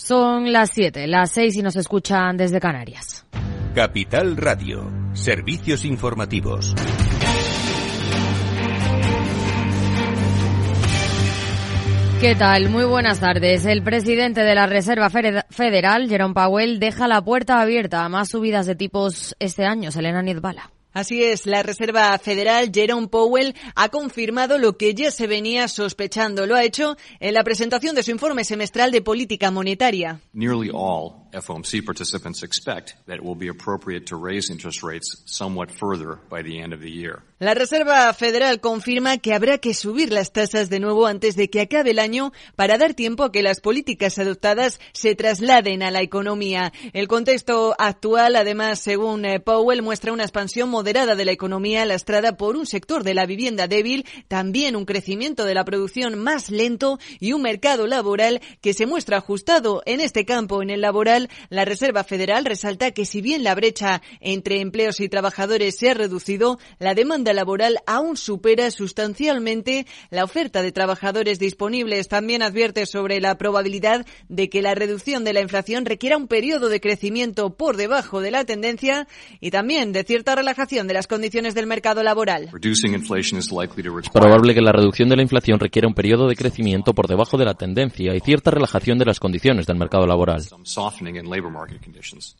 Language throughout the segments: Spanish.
Son las 7, las 6 y nos escuchan desde Canarias. Capital Radio, servicios informativos. ¿Qué tal? Muy buenas tardes. El presidente de la Reserva Federal, Jerome Powell, deja la puerta abierta a más subidas de tipos este año. Selena Nizbala. Así es, la Reserva Federal Jerome Powell ha confirmado lo que ya se venía sospechando. Lo ha hecho en la presentación de su informe semestral de política monetaria. FOMC participants expect that it will be appropriate to raise interest rates somewhat further by the end of the year. La Reserva Federal confirma que habrá que subir las tasas de nuevo antes de que acabe el año para dar tiempo a que las políticas adoptadas se trasladen a la economía. El contexto actual, además, según eh, Powell, muestra una expansión moderada de la economía lastrada por un sector de la vivienda débil, también un crecimiento de la producción más lento y un mercado laboral que se muestra ajustado en este campo, en el laboral. La Reserva Federal resalta que si bien la brecha entre empleos y trabajadores se ha reducido, la demanda laboral aún supera sustancialmente la oferta de trabajadores disponibles. También advierte sobre la probabilidad de que la reducción de la inflación requiera un periodo de crecimiento por debajo de la tendencia y también de cierta relajación de las condiciones del mercado laboral. Es probable que la reducción de la inflación requiera un periodo de crecimiento por debajo de la tendencia y cierta relajación de las condiciones del mercado laboral.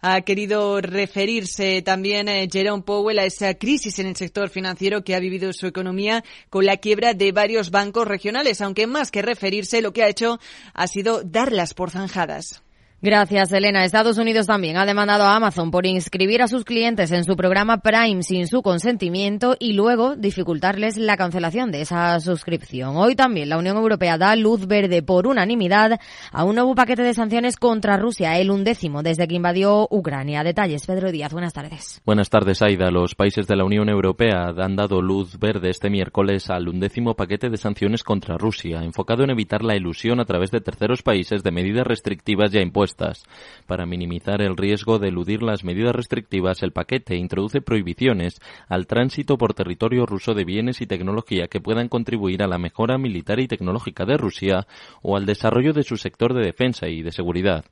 Ha querido referirse también eh, Jerome Powell a esa crisis en el sector financiero que ha vivido su economía con la quiebra de varios bancos regionales, aunque más que referirse, lo que ha hecho ha sido darlas por zanjadas. Gracias, Elena. Estados Unidos también ha demandado a Amazon por inscribir a sus clientes en su programa Prime sin su consentimiento y luego dificultarles la cancelación de esa suscripción. Hoy también la Unión Europea da luz verde por unanimidad a un nuevo paquete de sanciones contra Rusia, el undécimo desde que invadió Ucrania. Detalles, Pedro Díaz. Buenas tardes. Buenas tardes, Aida. Los países de la Unión Europea han dado luz verde este miércoles al undécimo paquete de sanciones contra Rusia, enfocado en evitar la ilusión a través de terceros países de medidas restrictivas ya impuestas para minimizar el riesgo de eludir las medidas restrictivas, el paquete introduce prohibiciones al tránsito por territorio ruso de bienes y tecnología que puedan contribuir a la mejora militar y tecnológica de Rusia o al desarrollo de su sector de defensa y de seguridad.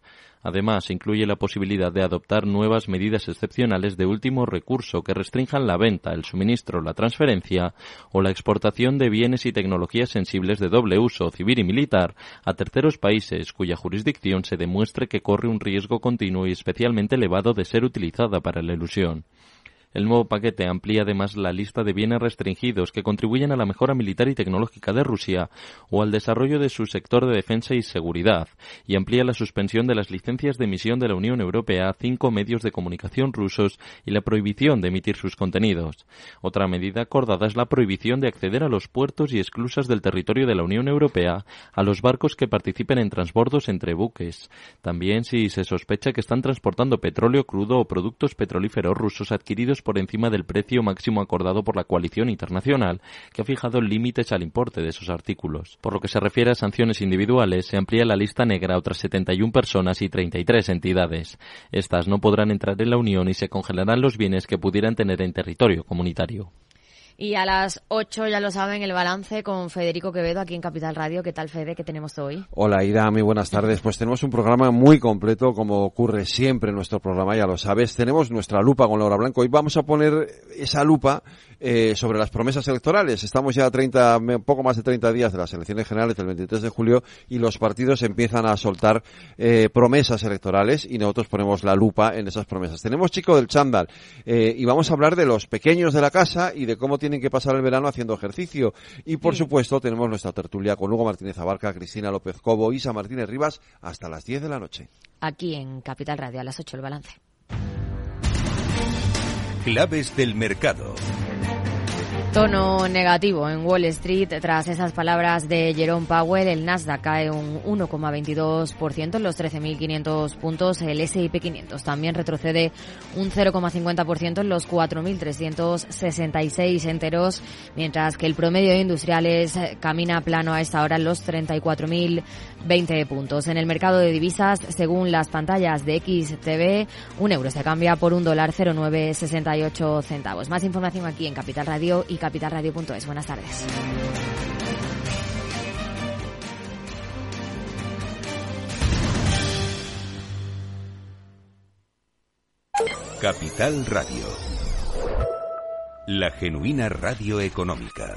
Además, incluye la posibilidad de adoptar nuevas medidas excepcionales de último recurso que restrinjan la venta, el suministro, la transferencia o la exportación de bienes y tecnologías sensibles de doble uso civil y militar a terceros países cuya jurisdicción se demuestre que corre un riesgo continuo y especialmente elevado de ser utilizada para la ilusión. El nuevo paquete amplía además la lista de bienes restringidos que contribuyen a la mejora militar y tecnológica de Rusia o al desarrollo de su sector de defensa y seguridad y amplía la suspensión de las licencias de emisión de la Unión Europea a cinco medios de comunicación rusos y la prohibición de emitir sus contenidos. Otra medida acordada es la prohibición de acceder a los puertos y esclusas del territorio de la Unión Europea a los barcos que participen en transbordos entre buques. También si se sospecha que están transportando petróleo crudo o productos petrolíferos rusos adquiridos por encima del precio máximo acordado por la coalición internacional, que ha fijado límites al importe de esos artículos. Por lo que se refiere a sanciones individuales, se amplía la lista negra a otras 71 personas y 33 entidades. Estas no podrán entrar en la Unión y se congelarán los bienes que pudieran tener en territorio comunitario. Y a las 8, ya lo saben, el balance con Federico Quevedo aquí en Capital Radio. ¿Qué tal, Fede? ¿Qué tenemos hoy? Hola, Ida. Muy buenas tardes. Pues tenemos un programa muy completo, como ocurre siempre en nuestro programa, ya lo sabes. Tenemos nuestra lupa con Laura Blanco. Hoy vamos a poner esa lupa eh, sobre las promesas electorales. Estamos ya a 30, poco más de 30 días de las elecciones generales del 23 de julio y los partidos empiezan a soltar eh, promesas electorales y nosotros ponemos la lupa en esas promesas. Tenemos Chico del Chándal eh, y vamos a hablar de los pequeños de la casa y de cómo tienen que pasar el verano haciendo ejercicio. Y por supuesto tenemos nuestra tertulia con Hugo Martínez Abarca, Cristina López Cobo, Isa Martínez Rivas hasta las 10 de la noche. Aquí en Capital Radio a las 8 el balance. Claves del mercado. Tono negativo en Wall Street tras esas palabras de Jerome Powell. El Nasdaq cae un 1,22% en los 13.500 puntos. El S&P 500 también retrocede un 0,50% en los 4.366 enteros, mientras que el promedio de industriales camina plano a esta hora en los 20 puntos. En el mercado de divisas, según las pantallas de XTV, un euro se cambia por un dólar 0,968 centavos. Más información aquí en Capital Radio y capitalradio.es. Buenas tardes. Capital Radio. La genuina radio económica.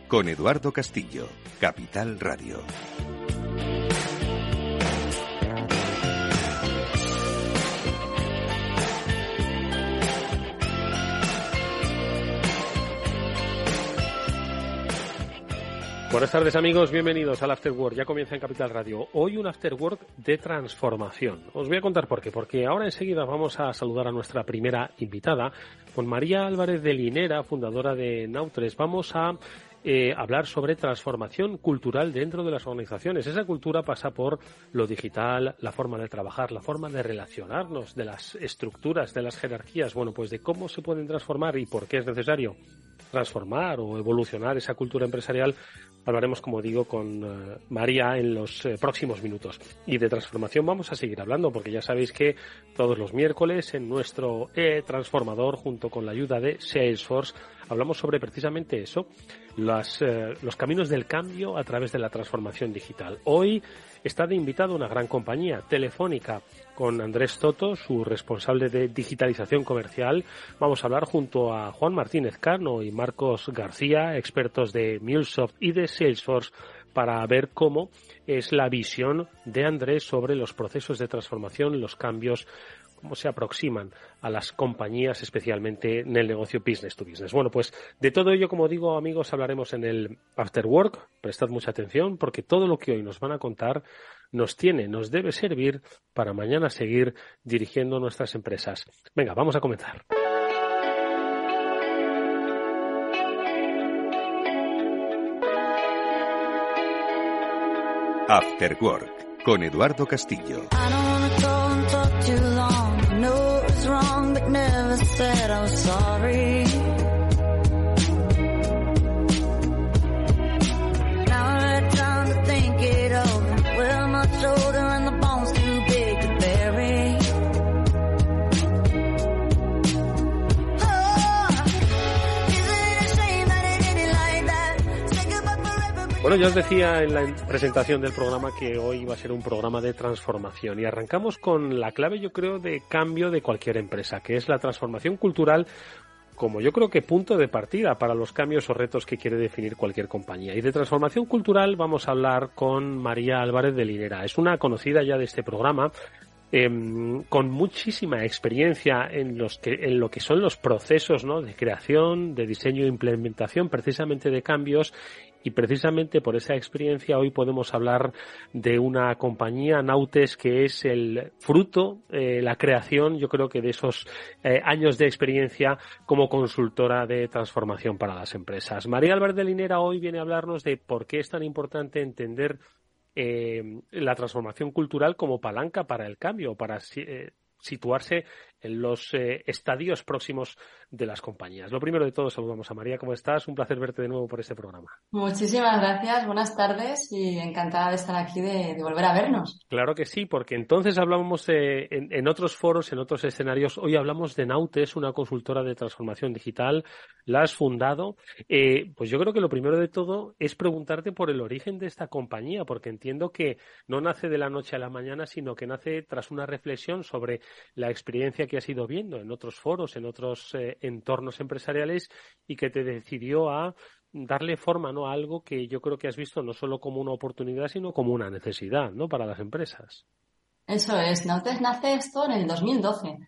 con Eduardo Castillo, Capital Radio. Buenas tardes amigos, bienvenidos al After Work. Ya comienza en Capital Radio. Hoy un After Work de transformación. Os voy a contar por qué. Porque ahora enseguida vamos a saludar a nuestra primera invitada, con María Álvarez de Linera, fundadora de Nautres. Vamos a eh, hablar sobre transformación cultural dentro de las organizaciones. Esa cultura pasa por lo digital, la forma de trabajar, la forma de relacionarnos, de las estructuras, de las jerarquías. Bueno, pues de cómo se pueden transformar y por qué es necesario transformar o evolucionar esa cultura empresarial hablaremos, como digo, con eh, María en los eh, próximos minutos. Y de transformación vamos a seguir hablando, porque ya sabéis que todos los miércoles en nuestro e-transformador, junto con la ayuda de Salesforce, hablamos sobre precisamente eso, eh, los caminos del cambio a través de la transformación digital. Hoy está de invitado una gran compañía, Telefónica, con Andrés Toto, su responsable de digitalización comercial. Vamos a hablar junto a Juan Martínez Carno y Marcos García, expertos de MuleSoft y de Salesforce, para ver cómo es la visión de Andrés sobre los procesos de transformación, los cambios cómo se aproximan a las compañías, especialmente en el negocio business to business. Bueno, pues de todo ello, como digo, amigos, hablaremos en el After Work. Prestad mucha atención porque todo lo que hoy nos van a contar nos tiene, nos debe servir para mañana seguir dirigiendo nuestras empresas. Venga, vamos a comenzar. After Work con Eduardo Castillo. Bueno, ya os decía en la presentación del programa que hoy iba a ser un programa de transformación y arrancamos con la clave, yo creo, de cambio de cualquier empresa, que es la transformación cultural como yo creo que punto de partida para los cambios o retos que quiere definir cualquier compañía. Y de transformación cultural vamos a hablar con María Álvarez de Linera. Es una conocida ya de este programa, em, con muchísima experiencia en, los que, en lo que son los procesos de creación, de diseño e implementación precisamente de cambios y precisamente por esa experiencia hoy podemos hablar de una compañía, Nautes, que es el fruto, eh, la creación, yo creo que de esos eh, años de experiencia como consultora de transformación para las empresas. María Álvarez de Linera hoy viene a hablarnos de por qué es tan importante entender eh, la transformación cultural como palanca para el cambio, para situarse en los estadios próximos de las compañías. Lo primero de todo, saludamos a María. ¿Cómo estás? Un placer verte de nuevo por este programa. Muchísimas gracias, buenas tardes y encantada de estar aquí, de, volver a vernos. Claro que sí, porque entonces hablamos en, otros foros, en otros escenarios. Hoy hablamos de Nautes, una consultora de transformación digital. La has fundado. Eh, pues yo creo que lo primero de todo es preguntarte por el origen de esta compañía, porque entiendo que no nace de la noche a la mañana, sino que nace tras una reflexión sobre la experiencia que has ido viendo en otros foros, en otros eh, entornos empresariales y que te decidió a darle forma ¿no? a algo que yo creo que has visto no solo como una oportunidad, sino como una necesidad ¿no? para las empresas. Eso es. Nautes nace esto en el 2012.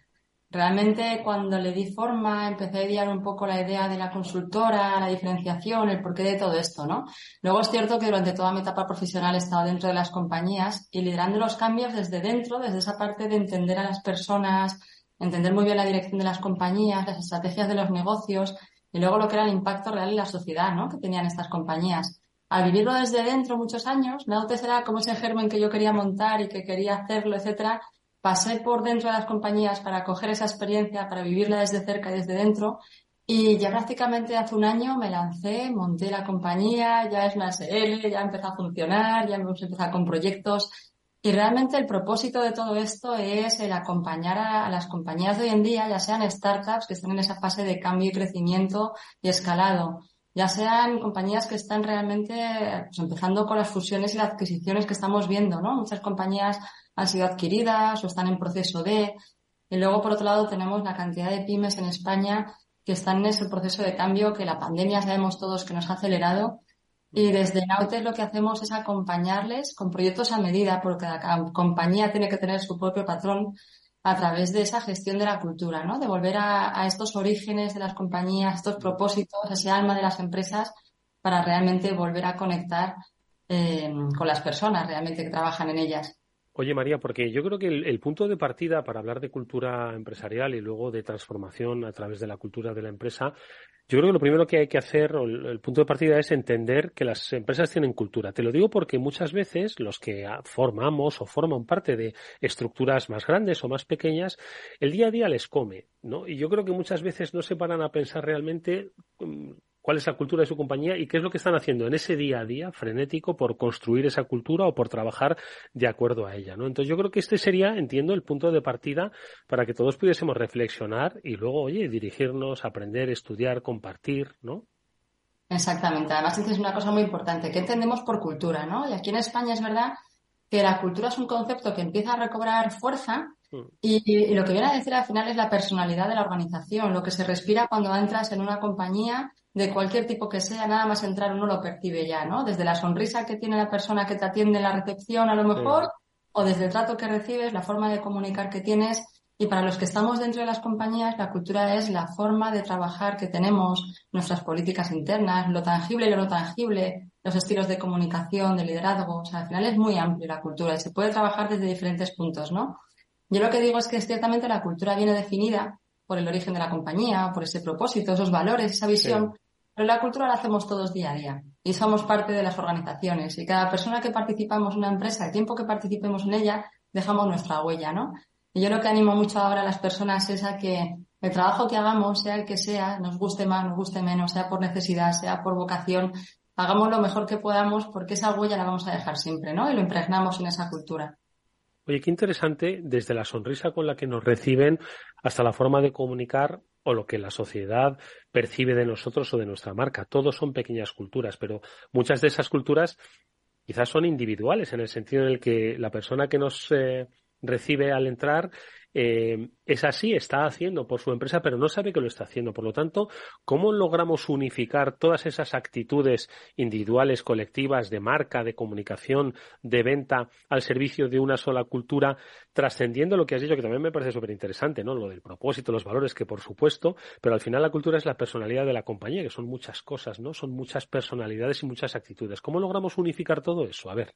Realmente cuando le di forma empecé a idear un poco la idea de la consultora, la diferenciación, el porqué de todo esto, ¿no? Luego es cierto que durante toda mi etapa profesional he estado dentro de las compañías y liderando los cambios desde dentro, desde esa parte de entender a las personas, entender muy bien la dirección de las compañías, las estrategias de los negocios y luego lo que era el impacto real en la sociedad, ¿no? Que tenían estas compañías. Al vivirlo desde dentro muchos años, antes era como ese germen que yo quería montar y que quería hacerlo, etcétera, pasé por dentro de las compañías para coger esa experiencia, para vivirla desde cerca y desde dentro. Y ya prácticamente hace un año me lancé, monté la compañía, ya es una SL, ya empezó a funcionar, ya hemos empezado con proyectos. Y realmente el propósito de todo esto es el acompañar a, las compañías de hoy en día, ya sean startups que están en esa fase de cambio y crecimiento y escalado, ya sean compañías que están realmente pues, empezando con las fusiones y las adquisiciones que estamos viendo, ¿no? Muchas compañías han sido adquiridas o están en proceso de. Y luego, por otro lado, tenemos la cantidad de pymes en España que están en ese proceso de cambio que la pandemia sabemos todos que nos ha acelerado. Y desde Nautes lo que hacemos es acompañarles con proyectos a medida, porque cada compañía tiene que tener su propio patrón a través de esa gestión de la cultura, ¿no? De volver a, estos orígenes de las compañías, estos propósitos, ese alma de las empresas, para realmente volver a conectar eh, con las personas realmente que trabajan en ellas. Oye, María, porque yo creo que el, punto de partida para hablar de cultura empresarial y luego de transformación a través de la cultura de la empresa, yo creo que lo primero que hay que hacer, o el, punto de partida es entender que las empresas tienen cultura. Te lo digo porque muchas veces los que formamos o forman parte de estructuras más grandes o más pequeñas, el día a día les come, ¿no? Y yo creo que muchas veces no se paran a pensar realmente mm, cuál es la cultura de su compañía y qué es lo que están haciendo en ese día a día frenético por construir esa cultura o por trabajar de acuerdo a ella, ¿no? Entonces yo creo que este sería, entiendo, el punto de partida para que todos pudiésemos reflexionar y luego, oye, dirigirnos, aprender, estudiar, compartir, ¿no? Exactamente. Además dices una cosa muy importante, ¿qué entendemos por cultura, no? Y aquí en España es verdad que la cultura es un concepto que empieza a recobrar fuerza. Y, y, lo que viene a decir al final es la personalidad de la organización, lo que se respira cuando entras en una compañía de cualquier tipo que sea, nada más entrar uno lo percibe ya, ¿no? Desde la sonrisa que tiene la persona que te atiende en la recepción a lo mejor, o desde el trato que recibes, la forma de comunicar que tienes. Y para los que estamos dentro de las compañías, la cultura es la forma de trabajar que tenemos, nuestras políticas internas, lo tangible y lo no tangible, los estilos de comunicación, de liderazgo. O sea, al final es muy amplio la cultura y se puede trabajar desde diferentes puntos, ¿no? Yo lo que digo es que ciertamente la cultura viene definida por el origen de la compañía, por ese propósito, esos valores, esa visión, pero la cultura la hacemos todos día a día y somos parte de las organizaciones y cada persona que participamos en una empresa, el tiempo que participemos en ella, dejamos nuestra huella, ¿no? Y yo lo que animo mucho ahora a las personas es a que el trabajo que hagamos, sea el que sea, nos guste más, nos guste menos, sea por necesidad, sea por vocación, hagamos lo mejor que podamos porque esa huella la vamos a dejar siempre, ¿no? Y lo impregnamos en esa cultura. Oye, qué interesante, desde la sonrisa con la que nos reciben hasta la forma de comunicar o lo que la sociedad percibe de nosotros o de nuestra marca. Todos son pequeñas culturas, pero muchas de esas culturas quizás son individuales en el sentido en el que la persona que nos eh, recibe al entrar eh, es así, está haciendo por su empresa, pero no sabe que lo está haciendo. Por lo tanto, ¿cómo logramos unificar todas esas actitudes individuales, colectivas, de marca, de comunicación, de venta al servicio de una sola cultura, trascendiendo lo que has dicho, que también me parece súper interesante, ¿no? Lo del propósito, los valores, que por supuesto, pero al final la cultura es la personalidad de la compañía, que son muchas cosas, ¿no? Son muchas personalidades y muchas actitudes. ¿Cómo logramos unificar todo eso? A ver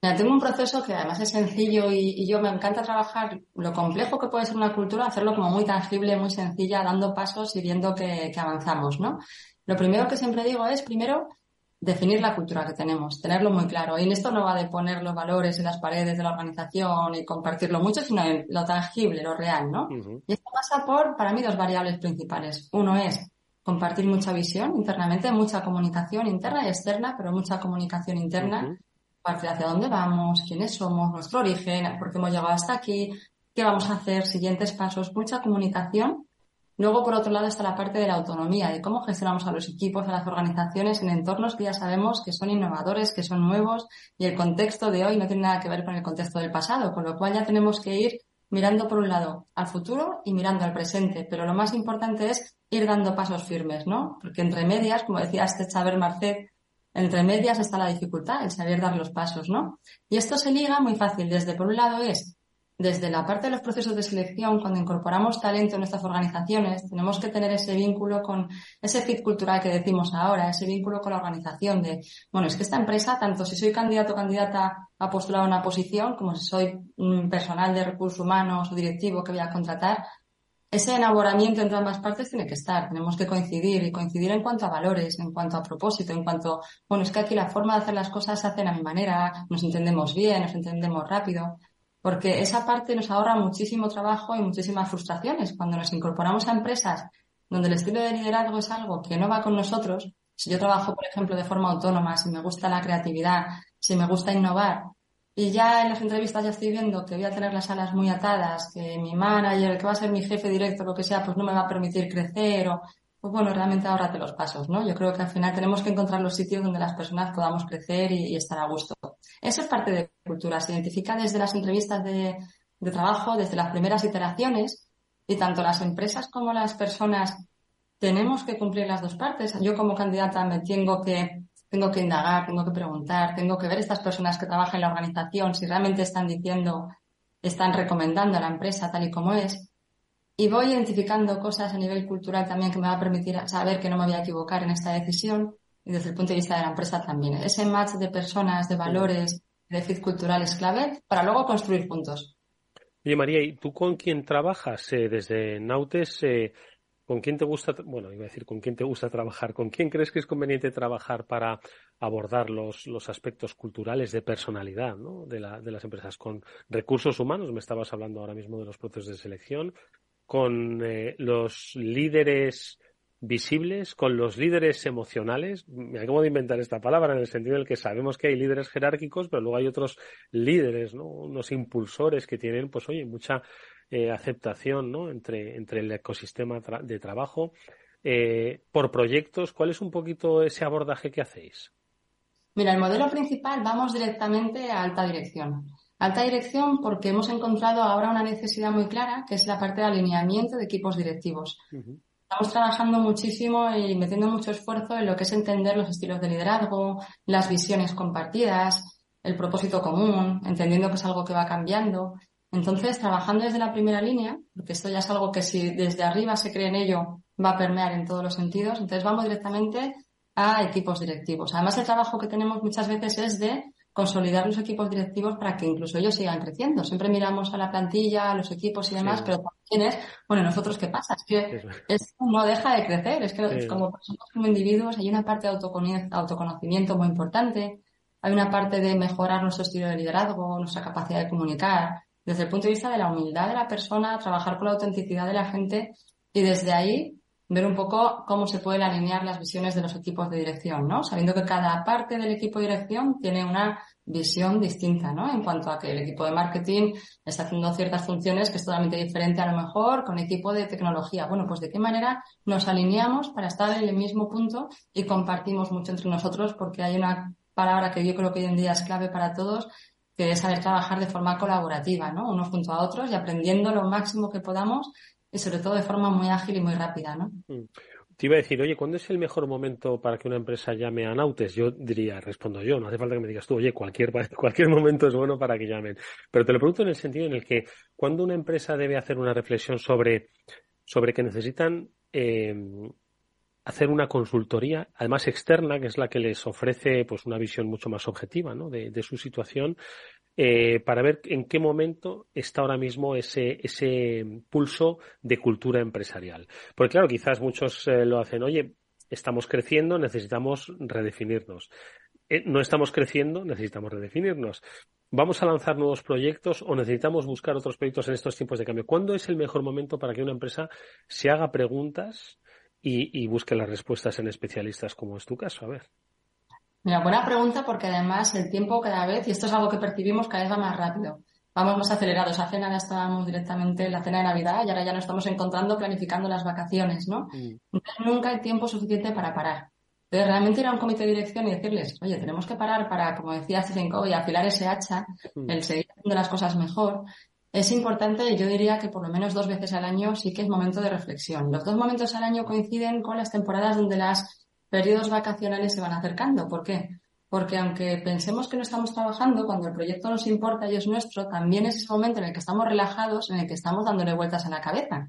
tengo un proceso que además es sencillo y, yo me encanta trabajar lo complejo que puede ser una cultura, hacerlo como muy tangible, muy sencilla, dando pasos y viendo que, avanzamos, ¿no? Lo primero que siempre digo es, primero, definir la cultura que tenemos, tenerlo muy claro. Y en esto no va de poner los valores en las paredes de la organización y compartirlo mucho, sino en lo tangible, lo real, ¿no? Y esto pasa por, para mí, dos variables principales. Uno es compartir mucha visión internamente, mucha comunicación interna y externa, pero mucha comunicación interna hacia dónde vamos, quiénes somos, nuestro origen, por qué hemos llegado hasta aquí, qué vamos a hacer, siguientes pasos, mucha comunicación. Luego, por otro lado, está la parte de la autonomía, de cómo gestionamos a los equipos, a las organizaciones en entornos que ya sabemos que son innovadores, que son nuevos y el contexto de hoy no tiene nada que ver con el contexto del pasado, con lo cual ya tenemos que ir mirando por un lado al futuro y mirando al presente, pero lo más importante es ir dando pasos firmes, ¿no? Porque entre medias, como decía este Chaber Marcet, entre medias está la dificultad, el saber dar los pasos, ¿no? Y esto se liga muy fácil. Desde por un lado es desde la parte de los procesos de selección, cuando incorporamos talento en nuestras organizaciones, tenemos que tener ese vínculo con ese fit cultural que decimos ahora, ese vínculo con la organización de, bueno, es que esta empresa, tanto si soy candidato o candidata a postular una posición, como si soy personal de recursos humanos o directivo que voy a contratar, ese enamoramiento entre ambas partes tiene que estar, tenemos que coincidir y coincidir en cuanto a valores, en cuanto a propósito, en cuanto, bueno, es que aquí la forma de hacer las cosas se hacen a mi manera, nos entendemos bien, nos entendemos rápido porque esa parte nos ahorra muchísimo trabajo y muchísimas frustraciones. Cuando nos incorporamos a empresas donde el estilo de liderazgo es algo que no va con nosotros, si yo trabajo, por ejemplo, de forma autónoma, si me gusta la creatividad, si me gusta innovar, y ya en las entrevistas ya estoy viendo que voy a tener las alas muy atadas, que mi manager, que va a ser mi jefe directo, lo que sea, pues no me va a permitir crecer o pues bueno, realmente ahórrate los pasos, ¿no? Yo creo que al final tenemos que encontrar los sitios donde las personas podamos crecer y, estar a gusto. Eso es parte de cultura, se identifica desde las entrevistas de, trabajo, desde las primeras iteraciones, y tanto las empresas como las personas tenemos que cumplir las dos partes. Yo como candidata me tengo que, tengo que indagar, tengo que preguntar, tengo que ver estas personas que trabajan en la organización si realmente están diciendo, están recomendando a la empresa tal y como es y voy identificando cosas a nivel cultural también que me va a permitir saber que no me voy a equivocar en esta decisión y desde el punto de vista de la empresa también. Ese match de personas, de valores, de fit cultural es clave para luego construir juntos. Oye, María, ¿y tú con quién trabajas eh, desde Nautes? Eh, ¿Con quién te gusta, bueno, iba a decir, con quién te gusta trabajar? ¿Con quién crees que es conveniente trabajar para abordar los, los aspectos culturales de personalidad ¿no? de, la, de las empresas? ¿Con recursos humanos? Me estabas hablando ahora mismo de los procesos de selección con eh, los líderes visibles, con los líderes emocionales. Me acabo de inventar esta palabra en el sentido en el que sabemos que hay líderes jerárquicos, pero luego hay otros líderes, ¿no? Unos impulsores que tienen, pues oye, mucha eh, aceptación, ¿no? Entre, entre el ecosistema de trabajo. Eh, por proyectos, ¿cuál es un poquito ese abordaje que hacéis? Mira, el modelo principal vamos directamente a alta dirección. Alta dirección porque hemos encontrado ahora una necesidad muy clara, que es la parte de alineamiento de equipos directivos. Estamos trabajando muchísimo y metiendo mucho esfuerzo en lo que es entender los estilos de liderazgo, las visiones compartidas, el propósito común, entendiendo que es algo que va cambiando. Entonces, trabajando desde la primera línea, porque esto ya es algo que si desde arriba se cree en ello, va a permear en todos los sentidos. Entonces, vamos directamente a equipos directivos. Además, el trabajo que tenemos muchas veces es de consolidar los equipos directivos para que incluso ellos sigan creciendo. Siempre miramos a la plantilla, a los equipos y demás, pero también es, bueno, nosotros qué pasa, es que esto no deja de crecer, es que como personas, como individuos, hay una parte de autoconocimiento muy importante, hay una parte de mejorar nuestro estilo de liderazgo, nuestra capacidad de comunicar, desde el punto de vista de la humildad de la persona, trabajar con la autenticidad de la gente y desde ahí ver un poco cómo se pueden alinear las visiones de los equipos de dirección, ¿no? Sabiendo que cada parte del equipo de dirección tiene una visión distinta, ¿no? En cuanto a que el equipo de marketing está haciendo ciertas funciones que es totalmente diferente a lo mejor con equipo de tecnología. Bueno, pues de qué manera nos alineamos para estar en el mismo punto y compartimos mucho entre nosotros porque hay una palabra que yo creo que hoy en día es clave para todos que saber trabajar de forma colaborativa, ¿no? Unos junto a otros y aprendiendo lo máximo que podamos y sobre todo de forma muy ágil y muy rápida, ¿no? Mm. Te iba a decir, oye, ¿cuándo es el mejor momento para que una empresa llame a Nautes? Yo diría, respondo yo, no hace falta que me digas tú, oye, cualquier, cualquier momento es bueno para que llamen. Pero te lo pregunto en el sentido en el que, cuando una empresa debe hacer una reflexión sobre, sobre que necesitan eh, hacer una consultoría, además externa, que es la que les ofrece pues una visión mucho más objetiva de, su situación, eh, para ver en qué momento está ahora mismo ese, ese pulso de cultura empresarial. Porque claro, quizás muchos eh, lo hacen, oye, estamos creciendo, necesitamos redefinirnos. Eh, no estamos creciendo, necesitamos redefinirnos. ¿Vamos a lanzar nuevos proyectos o necesitamos buscar otros proyectos en estos tiempos de cambio? ¿Cuándo es el mejor momento para que una empresa se haga preguntas y, y busque las respuestas en especialistas como es tu caso? A ver. Mira, buena pregunta porque además el tiempo cada vez, y esto es algo que percibimos, cada vez va más rápido. Vamos más acelerados. Hace nada estábamos directamente en la cena de Navidad y ahora ya nos estamos encontrando planificando las vacaciones, ¿no? Mm. nunca hay tiempo suficiente para parar. Entonces, realmente ir a un comité de dirección y decirles, oye, tenemos que parar para, como decía Stephen Covey, afilar ese hacha, mm. el seguir haciendo las cosas mejor. Es importante, yo diría que por lo menos dos veces al año sí que es momento de reflexión. Los dos momentos al año coinciden con las temporadas donde las periodos vacacionales se van acercando. ¿Por qué? porque aunque pensemos que no estamos trabajando, cuando el proyecto nos importa y es nuestro, también es ese momento en el que estamos relajados, en el que estamos dándole vueltas a la cabeza.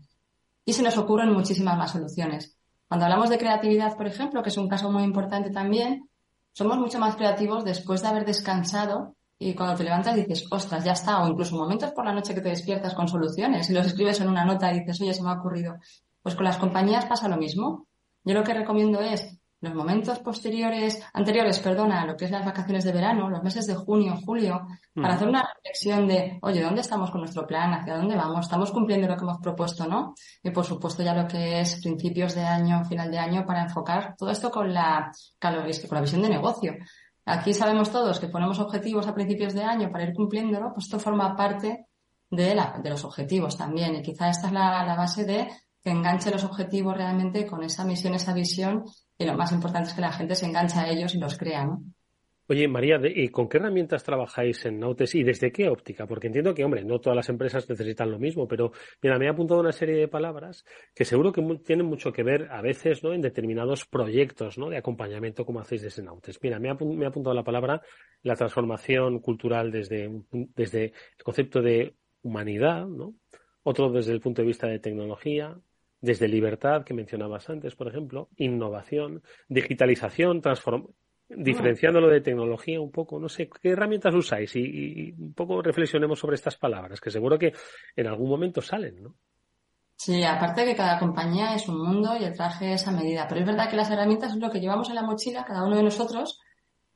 Y se nos ocurren muchísimas más soluciones. Cuando hablamos de creatividad, por ejemplo, que es un caso muy importante también, somos mucho más creativos después de haber descansado y cuando te levantas dices, ostras, ya está, o incluso momentos por la noche que te despiertas con soluciones y los escribes en una nota y dices, oye, se me ha ocurrido. Pues con las compañías pasa lo mismo. Yo lo que recomiendo es los momentos posteriores, anteriores, perdona, lo que es las vacaciones de verano, los meses de junio, julio, para hacer una reflexión de, oye, ¿dónde estamos con nuestro plan? ¿Hacia dónde vamos? ¿Estamos cumpliendo lo que hemos propuesto, no? Y por supuesto ya lo que es principios de año, final de año, para enfocar todo esto con la, con la visión de negocio. Aquí sabemos todos que ponemos objetivos a principios de año para ir cumpliéndolo, pues esto forma parte de, la, de los objetivos también. Y quizá esta es la, la base de que enganche los objetivos realmente con esa misión, esa visión y lo más importante es que la gente se engancha a ellos y los crea, ¿no? Oye, María, ¿y con qué herramientas trabajáis en Nautes y desde qué óptica? Porque entiendo que, hombre, no todas las empresas necesitan lo mismo, pero mira, me he apuntado una serie de palabras que seguro que tienen mucho que ver a veces, ¿no? En determinados proyectos, ¿no? De acompañamiento como hacéis desde Nautes. Mira, me, me he apuntado la palabra la transformación cultural desde, desde el concepto de humanidad, ¿no? Otro desde el punto de vista de tecnología, desde libertad, que mencionabas antes, por ejemplo, innovación, digitalización, transformación, diferenciándolo de tecnología un poco, no sé, ¿qué herramientas usáis? Y, un poco reflexionemos sobre estas palabras, que seguro que en algún momento salen, ¿no? Sí, aparte que cada compañía es un mundo y el traje es a medida, pero es verdad que las herramientas es lo que llevamos en la mochila, cada uno de nosotros,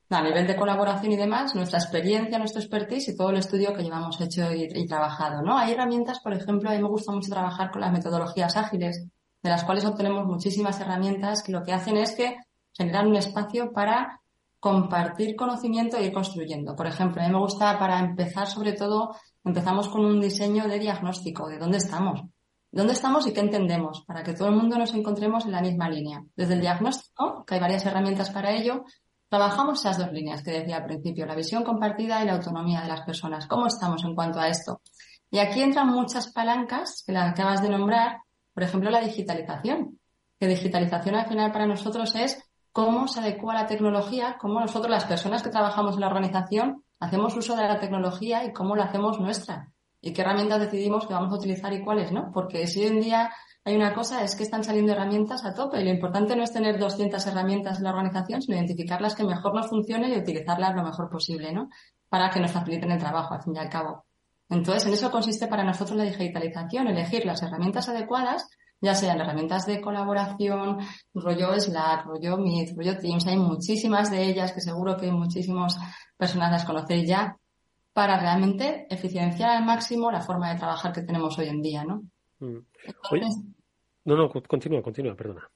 a nivel de colaboración y demás, nuestra experiencia, nuestro expertise y todo el estudio que llevamos hecho y, trabajado, ¿no? Hay herramientas, por ejemplo, a mí me gusta mucho trabajar con las metodologías ágiles, de las cuales obtenemos muchísimas herramientas que lo que hacen es que generan un espacio para compartir conocimiento e ir construyendo. Por ejemplo, a mí me gusta para empezar, sobre todo, empezamos con un diseño de diagnóstico, de dónde estamos. ¿Dónde estamos y qué entendemos? Para que todo el mundo nos encontremos en la misma línea. Desde el diagnóstico, que hay varias herramientas para ello, Trabajamos esas dos líneas que decía al principio, la visión compartida y la autonomía de las personas. ¿Cómo estamos en cuanto a esto? Y aquí entran muchas palancas que las acabas de nombrar, por ejemplo, la digitalización. Que digitalización al final para nosotros es cómo se adecua la tecnología, cómo nosotros, las personas que trabajamos en la organización, hacemos uso de la tecnología y cómo la hacemos nuestra. Y qué herramientas decidimos que vamos a utilizar y cuáles no. Porque si hoy en día hay una cosa, es que están saliendo herramientas a tope y lo importante no es tener 200 herramientas en la organización, sino identificar las que mejor nos funcionen y utilizarlas lo mejor posible, ¿no? Para que nos faciliten el trabajo, al fin y al cabo. Entonces, en eso consiste para nosotros la digitalización, elegir las herramientas adecuadas, ya sean herramientas de colaboración, rollo Slack, rollo Meet, rollo Teams, hay muchísimas de ellas que seguro que muchísimas personas las conocéis ya, para realmente eficienciar al máximo la forma de trabajar que tenemos hoy en día, ¿no? Mm. no, no, continúa, continúa, perdona.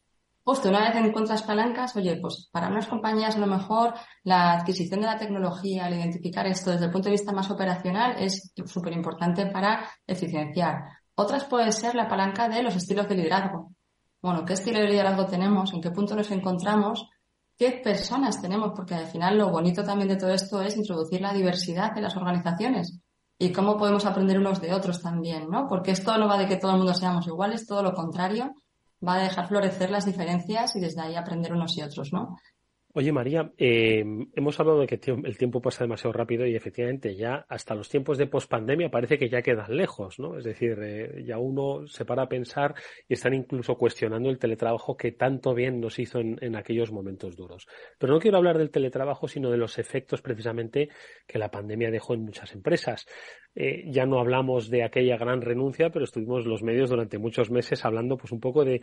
Justo, una vez encuentras palancas, oye, pues para unas compañías a lo mejor la adquisición de la tecnología, el identificar esto desde el punto de vista más operacional es súper importante para eficienciar. Otras puede ser la palanca de los estilos de liderazgo. Bueno, ¿qué estilo de liderazgo tenemos? ¿En qué punto nos encontramos? ¿Qué personas tenemos? Porque al final lo bonito también de todo esto es introducir la diversidad en las organizaciones y cómo podemos aprender unos de otros también, ¿no? Porque esto no va de que todo el mundo seamos iguales, todo lo contrario, va a dejar florecer las diferencias y desde ahí aprender unos y otros, ¿no? Oye, María, eh, hemos hablado de que el tiempo pasa demasiado rápido y efectivamente ya hasta los tiempos de pospandemia parece que ya quedan lejos, ¿no? Es decir, eh, ya uno se para a pensar y están incluso cuestionando el teletrabajo que tanto bien nos hizo en, aquellos momentos duros. Pero no quiero hablar del teletrabajo, sino de los efectos precisamente que la pandemia dejó en muchas empresas. Eh, ya no hablamos de aquella gran renuncia, pero estuvimos los medios durante muchos meses hablando pues un poco de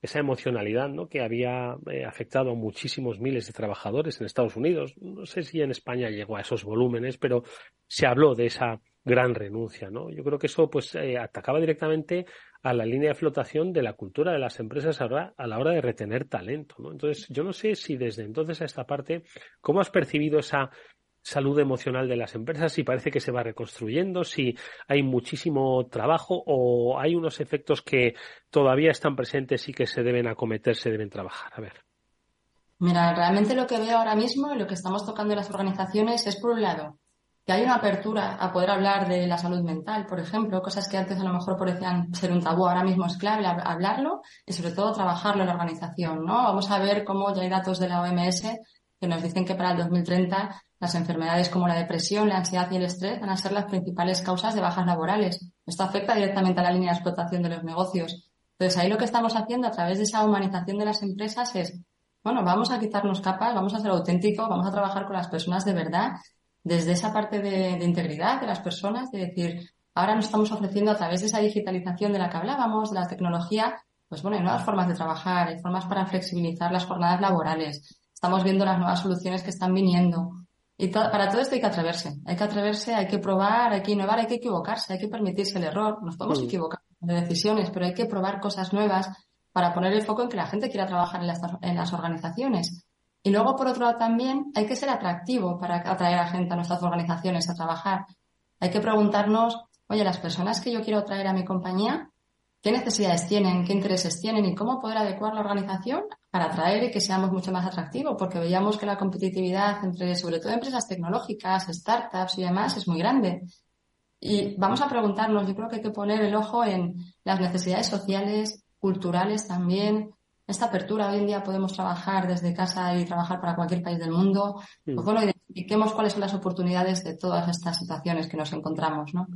esa emocionalidad ¿no? que había eh, afectado a muchísimos miles de trabajadores en Estados Unidos. No sé si en España llegó a esos volúmenes, pero se habló de esa gran renuncia. ¿no? Yo creo que eso pues eh, atacaba directamente a la línea de flotación de la cultura de las empresas a la hora de retener talento. ¿no? Entonces, yo no sé si desde entonces a esta parte, ¿cómo has percibido esa salud emocional de las empresas, si parece que se va reconstruyendo, si hay muchísimo trabajo o hay unos efectos que todavía están presentes y que se deben acometer, se deben trabajar. A ver. Mira, realmente lo que veo ahora mismo y lo que estamos tocando en las organizaciones es, por un lado, que hay una apertura a poder hablar de la salud mental, por ejemplo, cosas que antes a lo mejor parecían ser un tabú, ahora mismo es clave hablarlo y sobre todo trabajarlo en la organización, ¿no? Vamos a ver cómo ya hay datos de la OMS que nos dicen que para el 2030 las enfermedades como la depresión, la ansiedad y el estrés van a ser las principales causas de bajas laborales. Esto afecta directamente a la línea de explotación de los negocios. Entonces, ahí lo que estamos haciendo a través de esa humanización de las empresas es, bueno, vamos a quitarnos capas, vamos a ser auténticos, vamos a trabajar con las personas de verdad, desde esa parte de, de integridad de las personas, de decir, ahora nos estamos ofreciendo a través de esa digitalización de la que hablábamos, de la tecnología, pues bueno, hay nuevas formas de trabajar, hay formas para flexibilizar las jornadas laborales. Estamos viendo las nuevas soluciones que están viniendo. Y para todo esto hay que atreverse. Hay que atreverse, hay que probar, hay que innovar, hay que equivocarse, hay que permitirse el error. Nos podemos equivocar de decisiones, pero hay que probar cosas nuevas para poner el foco en que la gente quiera trabajar en las, organizaciones. Y luego, por otro lado, también hay que ser atractivo para atraer a gente a nuestras organizaciones a trabajar. Hay que preguntarnos, oye, las personas que yo quiero traer a mi compañía, qué necesidades tienen, qué intereses tienen y cómo poder adecuar la organización para atraer y que seamos mucho más atractivos, porque veíamos que la competitividad entre, sobre todo, empresas tecnológicas, startups y demás es muy grande. Y vamos a preguntarnos, yo creo que hay que poner el ojo en las necesidades sociales, culturales también. Esta apertura, hoy en día podemos trabajar desde casa y trabajar para cualquier país del mundo. Pues bueno, identifiquemos cuáles son las oportunidades de todas estas situaciones que nos encontramos, ¿no?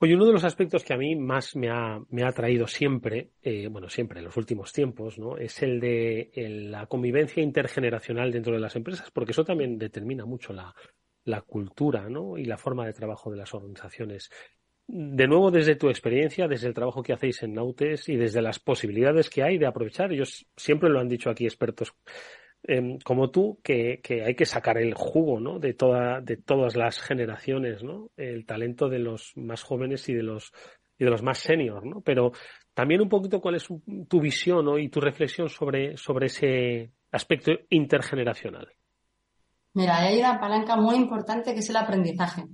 Oye, uno de los aspectos que a mí más me ha, me ha atraído siempre, eh, bueno, siempre en los últimos tiempos, ¿no? Es el de la convivencia intergeneracional dentro de las empresas, porque eso también determina mucho la, la cultura, ¿no? Y la forma de trabajo de las organizaciones. De nuevo, desde tu experiencia, desde el trabajo que hacéis en Nautes y desde las posibilidades que hay de aprovechar, ellos siempre lo han dicho aquí expertos Em, como tú, que, hay que sacar el jugo, ¿no? De toda, de todas las generaciones, ¿no? El talento de los más jóvenes y de los y de los más seniors, ¿no? Pero también un poquito cuál es tu visión y tu reflexión sobre, sobre ese aspecto intergeneracional. Mira, hay una palanca muy importante que es el aprendizaje.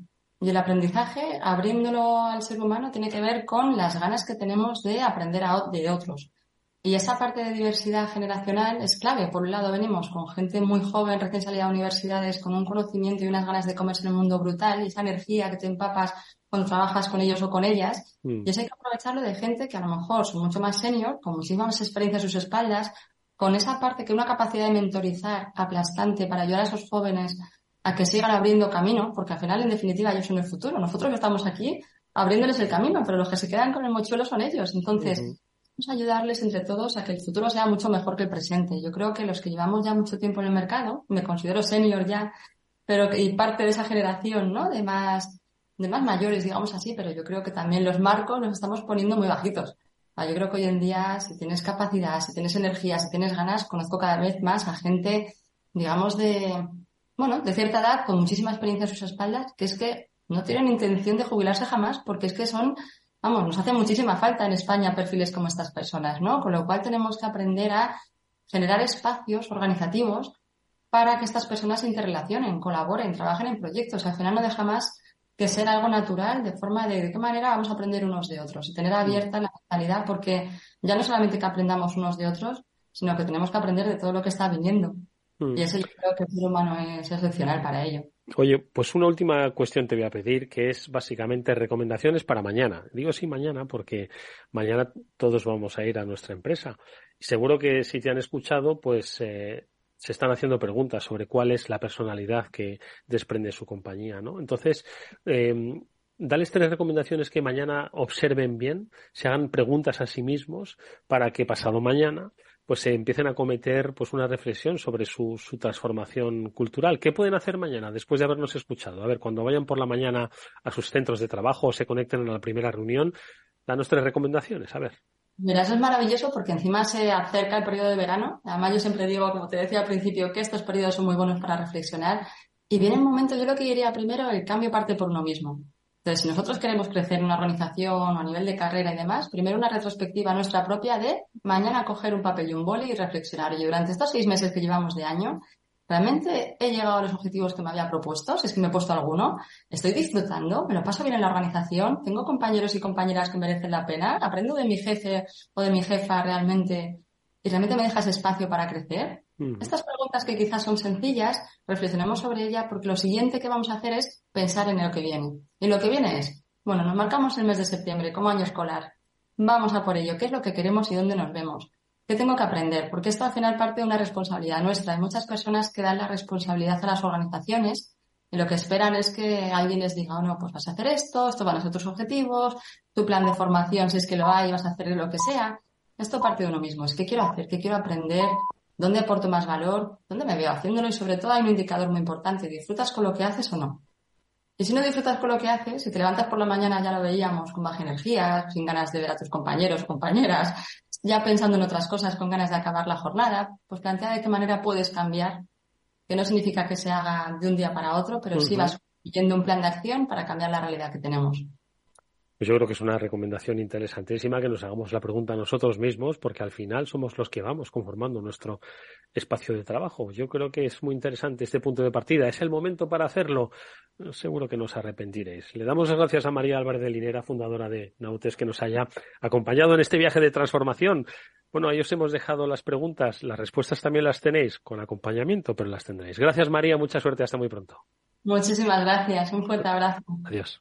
Y el aprendizaje, abriéndolo al ser humano, tiene que ver con las ganas que tenemos de aprender de otros. Y esa parte de diversidad generacional es clave. Por un lado, venimos con gente muy joven, recién salida de universidades, con un conocimiento y unas ganas de comerse en el mundo brutal y esa energía que te empapas cuando trabajas con ellos o con ellas. Mm. Y eso hay que aprovecharlo de gente que a lo mejor son mucho más senior, con muchísimas experiencias a sus espaldas, con esa parte que una capacidad de mentorizar aplastante para ayudar a esos jóvenes a que sigan abriendo camino, porque al final, en definitiva, ellos son el futuro. Nosotros estamos aquí abriéndoles el camino, pero los que se quedan con el mochuelo son ellos. Entonces, Vamos a ayudarles entre todos a que el futuro sea mucho mejor que el presente. Yo creo que los que llevamos ya mucho tiempo en el mercado, me considero senior ya, pero que, y parte de esa generación, ¿no? De más, de más mayores, digamos así, pero yo creo que también los marcos nos estamos poniendo muy bajitos. Yo creo que hoy en día, si tienes capacidad, si tienes energía, si tienes ganas, conozco cada vez más a gente, digamos, de, bueno, de cierta edad, con muchísima experiencia en sus espaldas, que es que no tienen intención de jubilarse jamás, porque es que son vamos, nos hace muchísima falta en España perfiles como estas personas, ¿no? Con lo cual tenemos que aprender a generar espacios organizativos para que estas personas se interrelacionen, colaboren, trabajen en proyectos. Al final no deja más que ser algo natural, de forma de de qué manera vamos a aprender unos de otros y tener abierta la mentalidad, porque ya no solamente que aprendamos unos de otros, sino que tenemos que aprender de todo lo que está viniendo. Mm. Y eso yo creo que el ser humano es excepcional para ello. Oye, pues una última cuestión te voy a pedir, que es básicamente recomendaciones para mañana. Digo sí mañana porque mañana todos vamos a ir a nuestra empresa. Y seguro que si te han escuchado, pues eh, se están haciendo preguntas sobre cuál es la personalidad que desprende su compañía, ¿no? Entonces, eh, dales tres recomendaciones que mañana observen bien, se hagan preguntas a sí mismos para que pasado mañana pues se empiecen a cometer pues una reflexión sobre su, su, transformación cultural. ¿Qué pueden hacer mañana después de habernos escuchado? A ver, cuando vayan por la mañana a sus centros de trabajo o se conecten a la primera reunión, danos tres recomendaciones. A ver. Mira, eso es maravilloso porque encima se acerca el periodo de verano. Además, yo siempre digo, como te decía al principio, que estos periodos son muy buenos para reflexionar. Y viene un momento, yo lo que diría primero, el cambio parte por uno mismo. Entonces, si nosotros queremos crecer en una organización o a nivel de carrera y demás, primero una retrospectiva nuestra propia de mañana coger un papel y un boli y reflexionar. Y durante estos seis meses que llevamos de año, ¿realmente he llegado a los objetivos que me había propuesto? Si es que me he puesto alguno, estoy disfrutando, me lo paso bien en la organización, tengo compañeros y compañeras que merecen la pena, aprendo de mi jefe o de mi jefa realmente y realmente me dejas espacio para crecer. Estas preguntas que quizás son sencillas, reflexionemos sobre ellas porque lo siguiente que vamos a hacer es pensar en lo que viene. Y lo que viene es, bueno, nos marcamos el mes de septiembre como año escolar. Vamos a por ello. ¿Qué es lo que queremos y dónde nos vemos? ¿Qué tengo que aprender? Porque esto al final parte de una responsabilidad nuestra. Hay muchas personas que dan la responsabilidad a las organizaciones y lo que esperan es que alguien les diga, oh, no, pues vas a hacer esto, esto van a ser tus objetivos, tu plan de formación, si es que lo hay, vas a hacer lo que sea. Esto parte de uno mismo. Es qué quiero hacer, qué quiero aprender, dónde aporto más valor, dónde me veo haciéndolo y sobre todo hay un indicador muy importante. ¿Disfrutas con lo que haces o no? Y si no disfrutas con lo que haces, si te levantas por la mañana, ya lo veíamos, con baja energía, sin ganas de ver a tus compañeros o compañeras, ya pensando en otras cosas, con ganas de acabar la jornada, pues plantea de qué manera puedes cambiar, que no significa que se haga de un día para otro, pero sí vas siguiendo un plan de acción para cambiar la realidad que tenemos. Pues yo creo que es una recomendación interesantísima que nos hagamos la pregunta a nosotros mismos, porque al final somos los que vamos conformando nuestro espacio de trabajo. Yo creo que es muy interesante este punto de partida. ¿Es el momento para hacerlo? Seguro que no os arrepentiréis. Le damos las gracias a María Álvarez de Linera, fundadora de Nautes, que nos haya acompañado en este viaje de transformación. Bueno, ahí os hemos dejado las preguntas. Las respuestas también las tenéis con acompañamiento, pero las tendréis. Gracias, María. Mucha suerte. Hasta muy pronto. Muchísimas gracias. Un fuerte abrazo. Adiós.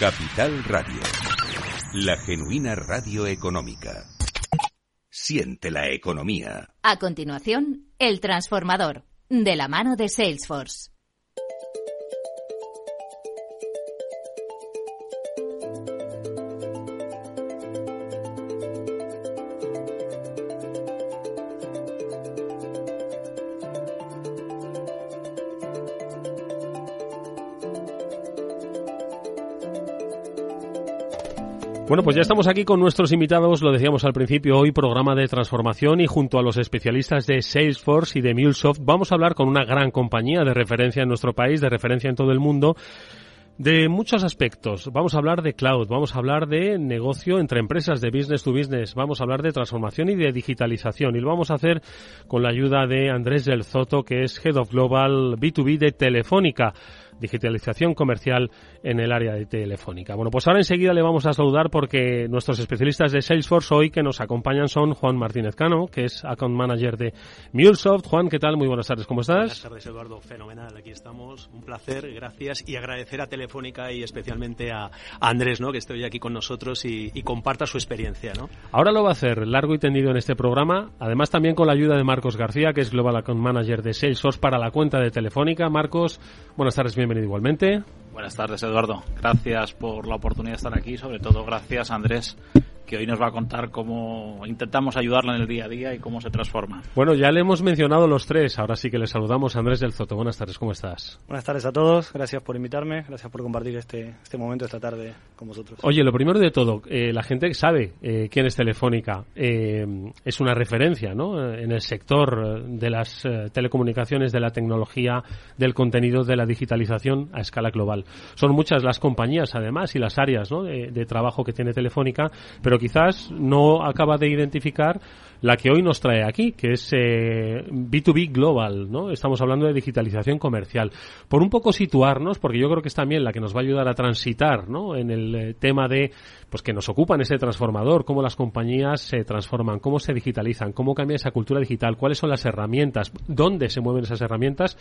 Capital Radio, la genuina radio económica. Siente la economía. A continuación, El Transformador, de la mano de Salesforce. Bueno, pues ya estamos aquí con nuestros invitados, lo decíamos al principio, hoy programa de transformación y junto a los especialistas de Salesforce y de MuleSoft vamos a hablar con una gran compañía de referencia en nuestro país, de referencia en todo el mundo, de muchos aspectos. Vamos a hablar de cloud, vamos a hablar de negocio entre empresas, de business to business, vamos a hablar de transformación y de digitalización. Y lo vamos a hacer con la ayuda de Andrés del Zoto, que es Head of Global B2B de Telefónica digitalización comercial en el área de telefónica. Bueno, pues ahora enseguida le vamos a saludar porque nuestros especialistas de Salesforce hoy que nos acompañan son Juan Martínez Cano, que es Account Manager de MuleSoft. Juan, ¿qué tal? Muy buenas tardes, ¿cómo estás? Buenas tardes, Eduardo. Fenomenal, aquí estamos. Un placer, gracias y agradecer a Telefónica y especialmente a, Andrés, ¿no? Que esté hoy aquí con nosotros y, y comparta su experiencia, ¿no? Ahora lo va a hacer largo y tendido en este programa, además también con la ayuda de Marcos García, que es Global Account Manager de Salesforce para la cuenta de Telefónica. Marcos, buenas tardes, bienvenido bienvenido igualmente. Buenas tardes, Eduardo. Gracias por la oportunidad de estar aquí, sobre todo gracias, Andrés, que hoy nos va a contar cómo intentamos ayudarla en el día a día y cómo se transforma. Bueno, ya le hemos mencionado los tres, ahora sí que le saludamos. Andrés del Zoto, buenas tardes, ¿cómo estás? Buenas tardes a todos, gracias por invitarme, gracias por compartir este, este momento esta tarde con vosotros. Oye, lo primero de todo, eh, la gente sabe eh, quién es Telefónica, eh, es una referencia ¿no? en el sector de las telecomunicaciones, de la tecnología, del contenido, de la digitalización a escala global. Son muchas las compañías, además, y las áreas ¿no? de, de trabajo que tiene Telefónica, pero quizás no acaba de identificar la que hoy nos trae aquí, que es eh, B2B Global, ¿no? Estamos hablando de digitalización comercial. Por un poco situarnos, porque yo creo que es también la que nos va a ayudar a transitar, ¿no? En el eh, tema de, pues que nos ocupan ese transformador, cómo las compañías se transforman, cómo se digitalizan, cómo cambia esa cultura digital, cuáles son las herramientas, dónde se mueven esas herramientas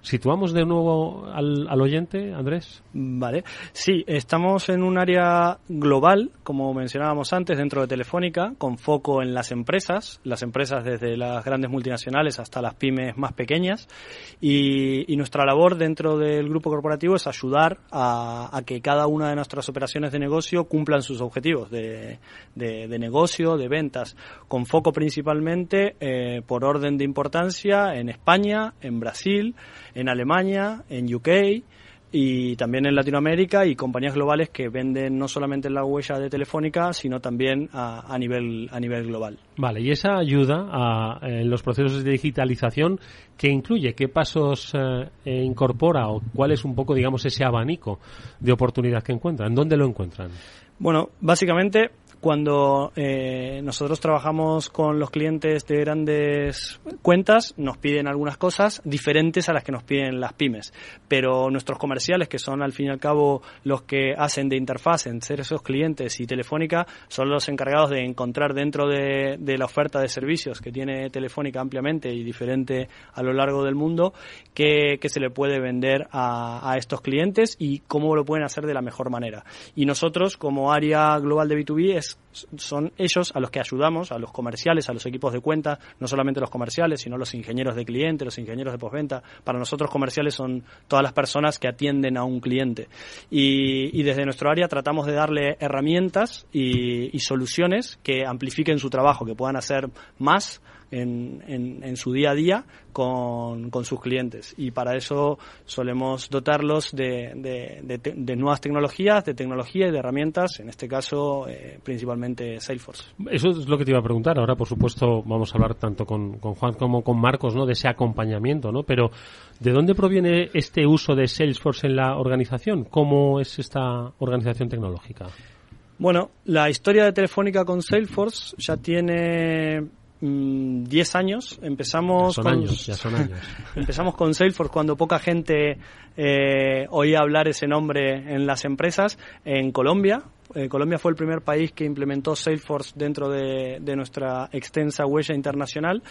¿Situamos de nuevo al, al, oyente, Andrés? Vale. Sí, estamos en un área global, como mencionábamos antes, dentro de Telefónica, con foco en las empresas, las empresas desde las grandes multinacionales hasta las pymes más pequeñas. Y, y nuestra labor dentro del grupo corporativo es ayudar a, que cada una de nuestras operaciones de negocio cumplan sus objetivos de, de, de negocio, de ventas, con foco principalmente eh, por orden de importancia en España, en Brasil, en Alemania, en UK, y también en Latinoamérica y compañías globales que venden no solamente la huella de Telefónica, sino también a, nivel, a nivel global. Vale, y esa ayuda a, en los procesos de digitalización, ¿qué incluye? ¿Qué pasos eh, incorpora o cuál es un poco, digamos, ese abanico de oportunidad que encuentran? ¿Dónde lo encuentran? Bueno, básicamente cuando eh, nosotros trabajamos con los clientes de grandes cuentas, nos piden algunas cosas diferentes a las que nos piden las pymes. Pero nuestros comerciales, que son al fin y al cabo los que hacen de interfaz entre esos clientes y Telefónica, son los encargados de encontrar dentro de, la oferta de servicios que tiene Telefónica ampliamente y diferente a lo largo del mundo, que, se le puede vender a, a estos clientes y cómo lo pueden hacer de la mejor manera. Y nosotros, como área global de B2B, es guys. Son ellos a los que ayudamos, a los comerciales, a los equipos de cuenta, no solamente los comerciales, sino los ingenieros de cliente, los ingenieros de postventa. Para nosotros comerciales son todas las personas que atienden a un cliente. Y, desde nuestro área tratamos de darle herramientas y soluciones que amplifiquen su trabajo, que puedan hacer más en, su día a día con, sus clientes. Y para eso solemos dotarlos de, de, nuevas tecnologías, de tecnología y de herramientas, en este caso eh, principalmente Salesforce. Eso es lo que te iba a preguntar. Ahora, por supuesto, vamos a hablar tanto con, con Juan como con Marcos ¿no? de ese acompañamiento, ¿no? pero ¿de dónde proviene este uso de Salesforce en la organización? ¿Cómo es esta organización tecnológica? Bueno, la historia de Telefónica con Salesforce ya tiene 10 mm, años. Empezamos son con, años, ya son años. empezamos con Salesforce cuando poca gente eh, oía hablar ese nombre en las empresas en Colombia. Eh, Colombia fue el primer país que implementó Salesforce dentro de, nuestra extensa huella internacional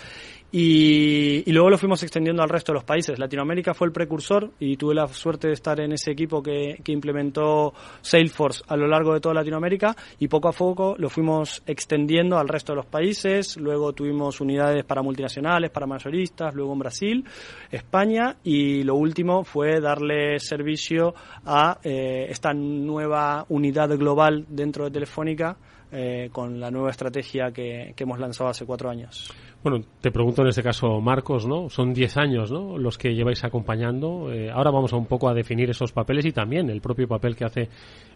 y, luego lo fuimos extendiendo al resto de los países. Latinoamérica fue el precursor y tuve la suerte de estar en ese equipo que, implementó Salesforce a lo largo de toda Latinoamérica y poco a poco lo fuimos extendiendo al resto de los países. Luego tuvimos unidades para multinacionales, para mayoristas, luego en Brasil, España y lo último fue darle servicio a eh, esta nueva unidad global dentro de Telefónica eh, con la nueva estrategia que, hemos lanzado hace cuatro años. Bueno, te pregunto en este caso, Marcos, ¿no? Son diez años, ¿no? Los que lleváis acompañando. Eh, ahora vamos a un poco a definir esos papeles y también el propio papel que hace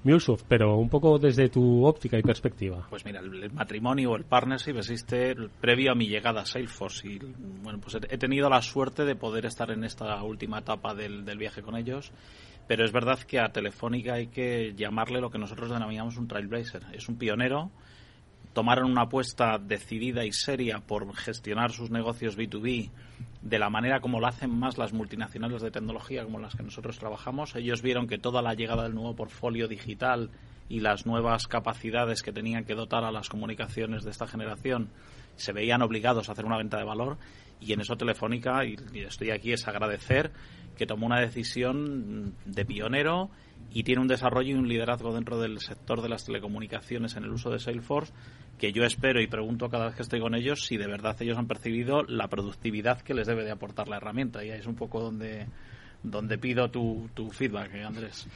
Mulsoft, pero un poco desde tu óptica y perspectiva. Pues mira, el, matrimonio o el partnership existe previo a mi llegada a Salesforce y, bueno, pues he, tenido la suerte de poder estar en esta última etapa del, del viaje con ellos pero es verdad que a Telefónica hay que llamarle lo que nosotros denominamos un trailblazer. Es un pionero. Tomaron una apuesta decidida y seria por gestionar sus negocios B2B de la manera como lo hacen más las multinacionales de tecnología como las que nosotros trabajamos. Ellos vieron que toda la llegada del nuevo portfolio digital y las nuevas capacidades que tenían que dotar a las comunicaciones de esta generación se veían obligados a hacer una venta de valor y en eso Telefónica, y estoy aquí, es agradecer que tomó una decisión de pionero y tiene un desarrollo y un liderazgo dentro del sector de las telecomunicaciones en el uso de Salesforce que yo espero y pregunto cada vez que estoy con ellos si de verdad ellos han percibido la productividad que les debe de aportar la herramienta. Y ahí es un poco donde donde pido tu, tu feedback, eh, Andrés.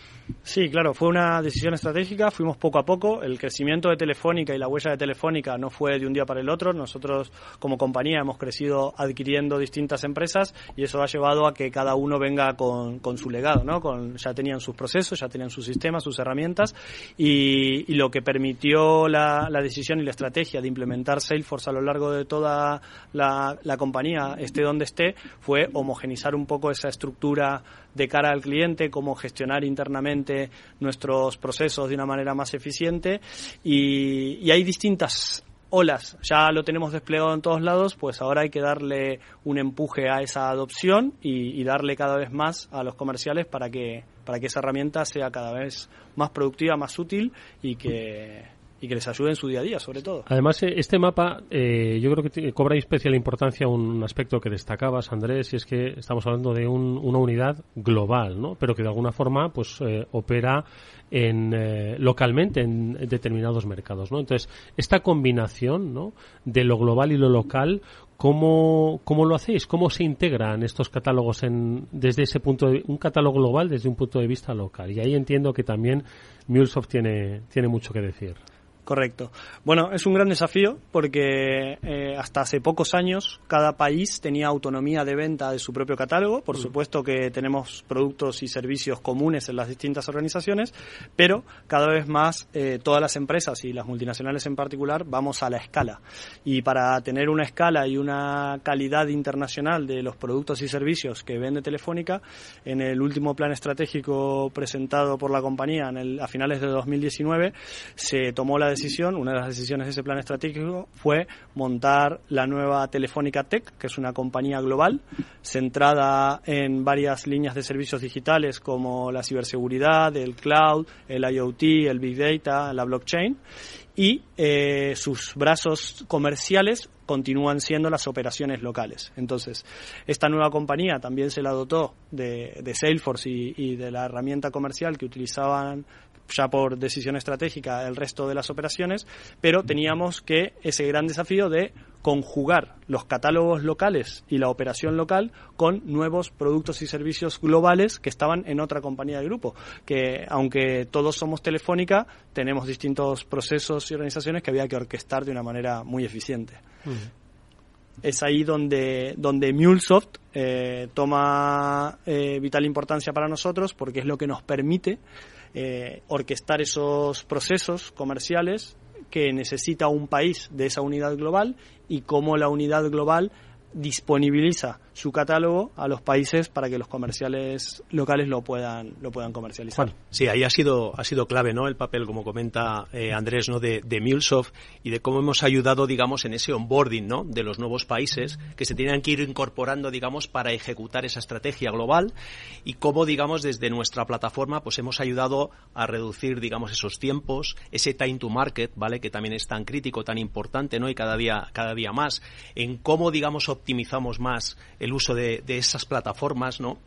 Sí, claro, fue una decisión estratégica, fuimos poco a poco. El crecimiento de Telefónica y la huella de Telefónica no fue de un día para el otro. Nosotros, como compañía, hemos crecido adquiriendo distintas empresas y eso ha llevado a que cada uno venga con, su legado, ¿no? Con, ya tenían sus procesos, ya tenían sus sistemas, sus herramientas y, y lo que permitió la, la, decisión y la estrategia de implementar Salesforce a lo largo de toda la, la compañía, esté donde esté, fue homogenizar un poco esa estructura de cara al cliente, cómo gestionar internamente nuestros procesos de una manera más eficiente. Y, hay distintas olas, ya lo tenemos desplegado en todos lados, pues ahora hay que darle un empuje a esa adopción y, y, darle cada vez más a los comerciales para que, para que esa herramienta sea cada vez más productiva, más útil y que, y que les ayude en su día a día, sobre todo. Además, eh, este mapa eh, yo creo que cobra especial importancia un aspecto que destacabas, Andrés, y es que estamos hablando de una unidad global, ¿no? Pero que de alguna forma pues eh, opera en, localmente en determinados mercados, ¿no? Entonces, esta combinación, ¿no? De lo global y lo local, ¿Cómo, ¿Cómo, lo hacéis? ¿Cómo se integran estos catálogos en, desde ese punto de un catálogo global desde un punto de vista local? Y ahí entiendo que también MuleSoft tiene, tiene mucho que decir. Correcto. Bueno, es un gran desafío porque eh, hasta hace pocos años cada país tenía autonomía de venta de su propio catálogo. Por supuesto que tenemos productos y servicios comunes en las distintas organizaciones, pero cada vez más eh, todas las empresas y las multinacionales en particular vamos a la escala. Y para tener una escala y una calidad internacional de los productos y servicios que vende Telefónica, en el último plan estratégico presentado por la compañía en el, a finales de 2019 se tomó la decisión, una de las decisiones de ese plan estratégico fue montar la nueva Telefónica Tech, que es una compañía global centrada en varias líneas de servicios digitales como la ciberseguridad, el cloud, el IoT, el big data, la blockchain y eh, sus brazos comerciales continúan siendo las operaciones locales. Entonces, esta nueva compañía también se la dotó de, Salesforce y, y, de la herramienta comercial que utilizaban ya por decisión estratégica el resto de las operaciones, pero teníamos que ese gran desafío de conjugar los catálogos locales y la operación local con nuevos productos y servicios globales que estaban en otra compañía de grupo, que aunque todos somos telefónica, tenemos distintos procesos y organizaciones que había que orquestar de una manera muy eficiente. Es ahí donde, donde MuleSoft eh, toma eh, vital importancia para nosotros porque es lo que nos permite eh, orquestar esos procesos comerciales que necesita un país de esa unidad global y cómo la unidad global disponibiliza su catálogo a los países para que los comerciales locales lo puedan lo puedan comercializar. sí, ahí ha sido ha sido clave, ¿no? El papel, como comenta eh, Andrés, ¿no? De, de y de cómo hemos ayudado, digamos, en ese onboarding, ¿no? De los nuevos países que se tienen que ir incorporando, digamos, para ejecutar esa estrategia global y cómo, digamos, desde nuestra plataforma, pues hemos ayudado a reducir, digamos, esos tiempos, ese time to market, ¿vale? Que también es tan crítico, tan importante, ¿no? Y cada día cada día más en cómo, digamos, optimizamos más el uso de, de esas plataformas, ¿no?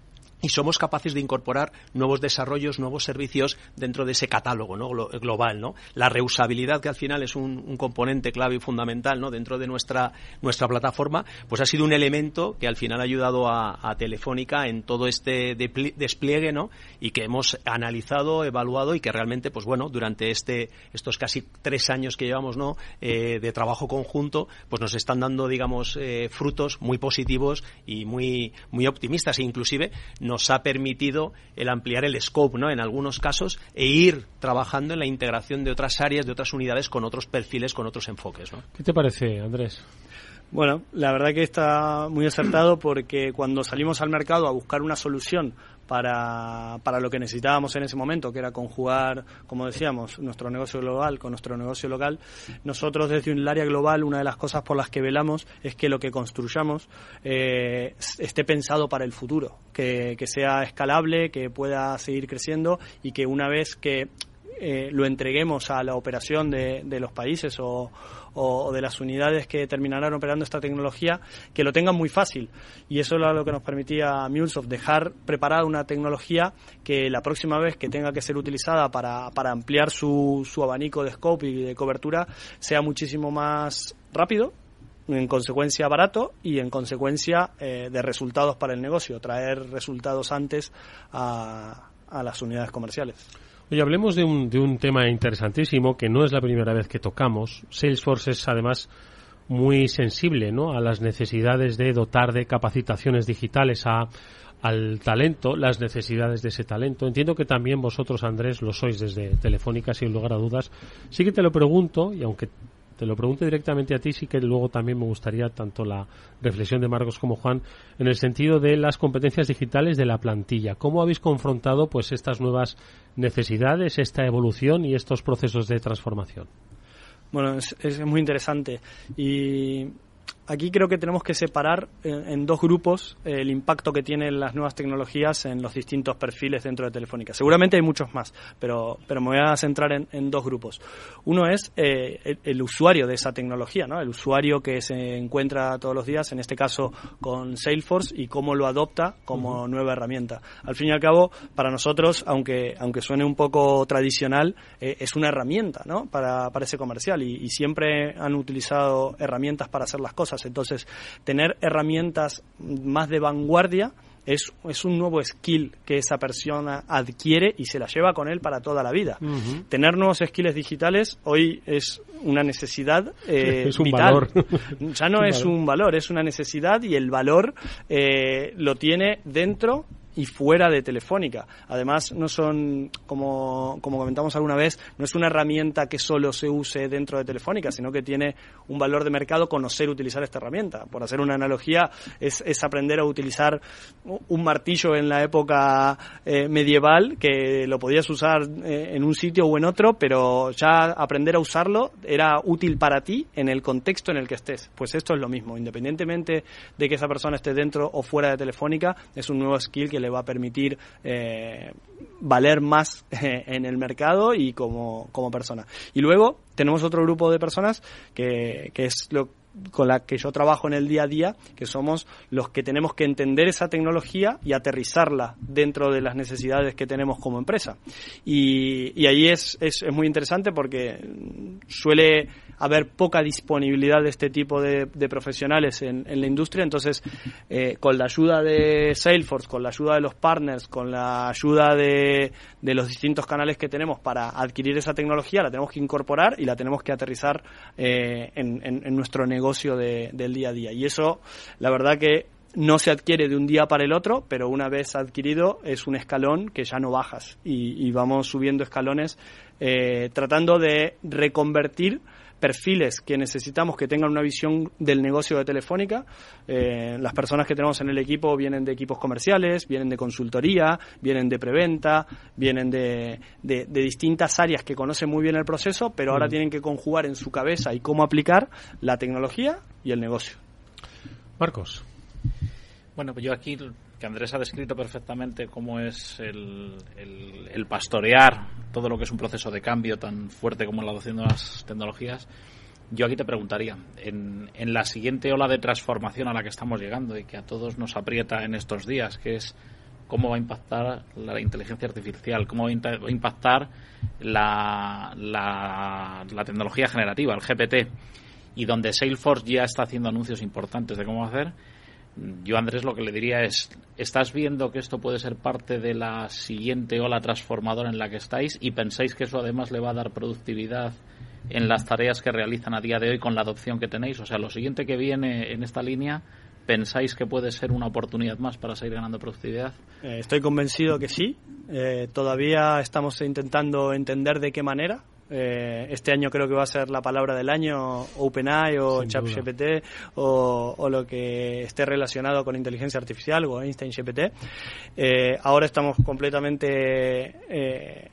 Y somos capaces de incorporar nuevos desarrollos, nuevos servicios dentro de ese catálogo ¿no? global. ¿no? La reusabilidad, que al final es un, componente clave y fundamental ¿no? dentro de nuestra, nuestra plataforma, pues ha sido un elemento que al final ha ayudado a, Telefónica en todo este despliegue ¿no? y que hemos analizado, evaluado y que realmente, pues bueno, durante este, estos casi tres años que llevamos ¿no? Eh, de trabajo conjunto, pues nos están dando, digamos, eh, frutos muy positivos y muy, muy optimistas e inclusive nos ha permitido el ampliar el scope, ¿no? En algunos casos e ir trabajando en la integración de otras áreas, de otras unidades con otros perfiles, con otros enfoques, ¿no? ¿Qué te parece, Andrés? Bueno, la verdad que está muy acertado porque cuando salimos al mercado a buscar una solución para, para lo que necesitábamos en ese momento, que era conjugar, como decíamos, nuestro negocio global con nuestro negocio local. Nosotros desde un área global, una de las cosas por las que velamos es que lo que construyamos eh, esté pensado para el futuro, que, que sea escalable, que pueda seguir creciendo y que una vez que eh, lo entreguemos a la operación de, de los países o, o, de las unidades que terminarán operando esta tecnología, que lo tengan muy fácil. Y eso era lo que nos permitía MuleSoft, dejar preparada una tecnología que la próxima vez que tenga que ser utilizada para, para ampliar su, su abanico de scope y de cobertura sea muchísimo más rápido en consecuencia barato y en consecuencia eh, de resultados para el negocio, traer resultados antes a, a las unidades comerciales. Oye, hablemos de un, de un tema interesantísimo que no es la primera vez que tocamos. Salesforce es además muy sensible ¿no? a las necesidades de dotar de capacitaciones digitales a, al talento, las necesidades de ese talento. Entiendo que también vosotros, Andrés, lo sois desde Telefónica, sin lugar a dudas. Sí que te lo pregunto, y aunque te lo pregunto directamente a ti, sí que luego también me gustaría tanto la reflexión de Marcos como Juan en el sentido de las competencias digitales de la plantilla. ¿Cómo habéis confrontado pues estas nuevas necesidades, esta evolución y estos procesos de transformación? Bueno, es, es muy interesante y aquí creo que tenemos que separar en, dos grupos el impacto que tienen las nuevas tecnologías en los distintos perfiles dentro de Telefónica. Seguramente hay muchos más, pero, pero me voy a centrar en, dos grupos. Uno es eh, el, usuario de esa tecnología, ¿no? el usuario que se encuentra todos los días, en este caso con Salesforce, y cómo lo adopta como nueva herramienta. Al fin y al cabo, para nosotros, aunque, aunque suene un poco tradicional, eh, es una herramienta ¿no? para, para ese comercial y, y siempre han utilizado herramientas para hacer las cosas entonces, tener herramientas más de vanguardia es, es un nuevo skill que esa persona adquiere y se la lleva con él para toda la vida. Tener nuevos skills digitales hoy es una necesidad eh, es un vital. valor. Ya no es un valor, es una necesidad y el valor eh, lo tiene dentro y fuera de Telefónica. Además, no son, como, como comentamos alguna vez, no es una herramienta que solo se use dentro de Telefónica, sino que tiene un valor de mercado conocer utilizar esta herramienta. Por hacer una analogía, es, es aprender a utilizar un martillo en la época eh, medieval, que lo podías usar eh, en un sitio o en otro, pero ya aprender a usarlo era útil para ti en el contexto en el que estés. Pues esto es lo mismo, independientemente de que esa persona esté dentro o fuera de Telefónica, es un nuevo skill que le va a permitir eh, valer más eh, en el mercado y como, como persona. Y luego tenemos otro grupo de personas que, que es lo con la que yo trabajo en el día a día, que somos los que tenemos que entender esa tecnología y aterrizarla dentro de las necesidades que tenemos como empresa. Y, y ahí es, es, es muy interesante porque suele haber poca disponibilidad de este tipo de, profesionales en, la industria. Entonces, eh, con la ayuda de Salesforce, con la ayuda de los partners, con la ayuda de, los distintos canales que tenemos para adquirir esa tecnología, la tenemos que incorporar y la tenemos que aterrizar eh, en, nuestro negocio de, del día a día. Y eso, la verdad que no se adquiere de un día para el otro, pero una vez adquirido es un escalón que ya no bajas y, y vamos subiendo escalones eh, tratando de reconvertir perfiles que necesitamos que tengan una visión del negocio de Telefónica. Eh, las personas que tenemos en el equipo vienen de equipos comerciales, vienen de consultoría, vienen de preventa, vienen de, de, de distintas áreas que conocen muy bien el proceso, pero ahora mm. tienen que conjugar en su cabeza y cómo aplicar la tecnología y el negocio. Marcos. Bueno, pues yo aquí, que Andrés ha descrito perfectamente cómo es el, el, pastorear todo lo que es un proceso de cambio tan fuerte como la adopción de las tecnologías, yo aquí te preguntaría, en, en la siguiente ola de transformación a la que estamos llegando y que a todos nos aprieta en estos días, que es cómo va a impactar la inteligencia artificial, cómo va a impactar la, la, la tecnología generativa, el GPT, y donde Salesforce ya está haciendo anuncios importantes de cómo hacer, yo, Andrés, lo que le diría es, ¿estás viendo que esto puede ser parte de la siguiente ola transformadora en la que estáis y pensáis que eso además le va a dar productividad en las tareas que realizan a día de hoy con la adopción que tenéis? O sea, lo siguiente que viene en esta línea, ¿pensáis que puede ser una oportunidad más para seguir ganando productividad? Eh, estoy convencido que sí. Eh, todavía estamos intentando entender de qué manera. Eh, este año creo que va a ser la palabra del año OpenAI o ChatGPT o, o, lo que esté relacionado con inteligencia artificial o Einstein GPT. Eh, ahora estamos completamente eh,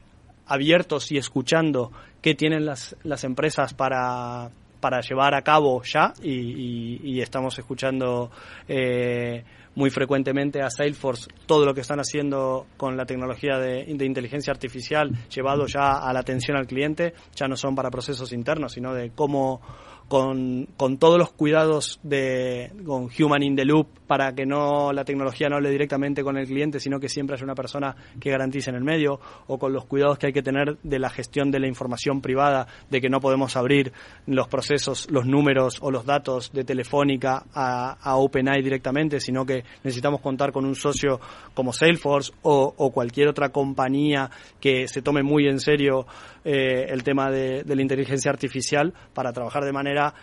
abiertos y escuchando qué tienen las, las empresas para, para llevar a cabo ya y, y, y estamos escuchando eh, muy frecuentemente a Salesforce todo lo que están haciendo con la tecnología de, inteligencia artificial llevado ya a la atención al cliente, ya no son para procesos internos, sino de cómo con, con todos los cuidados de con human in the loop para que no la tecnología no hable directamente con el cliente, sino que siempre haya una persona que garantice en el medio, o con los cuidados que hay que tener de la gestión de la información privada, de que no podemos abrir los procesos, los números o los datos de Telefónica a, a OpenAI directamente, sino que necesitamos contar con un socio como Salesforce o, cualquier otra compañía que se tome muy en serio eh, el tema de, la inteligencia artificial para trabajar de manera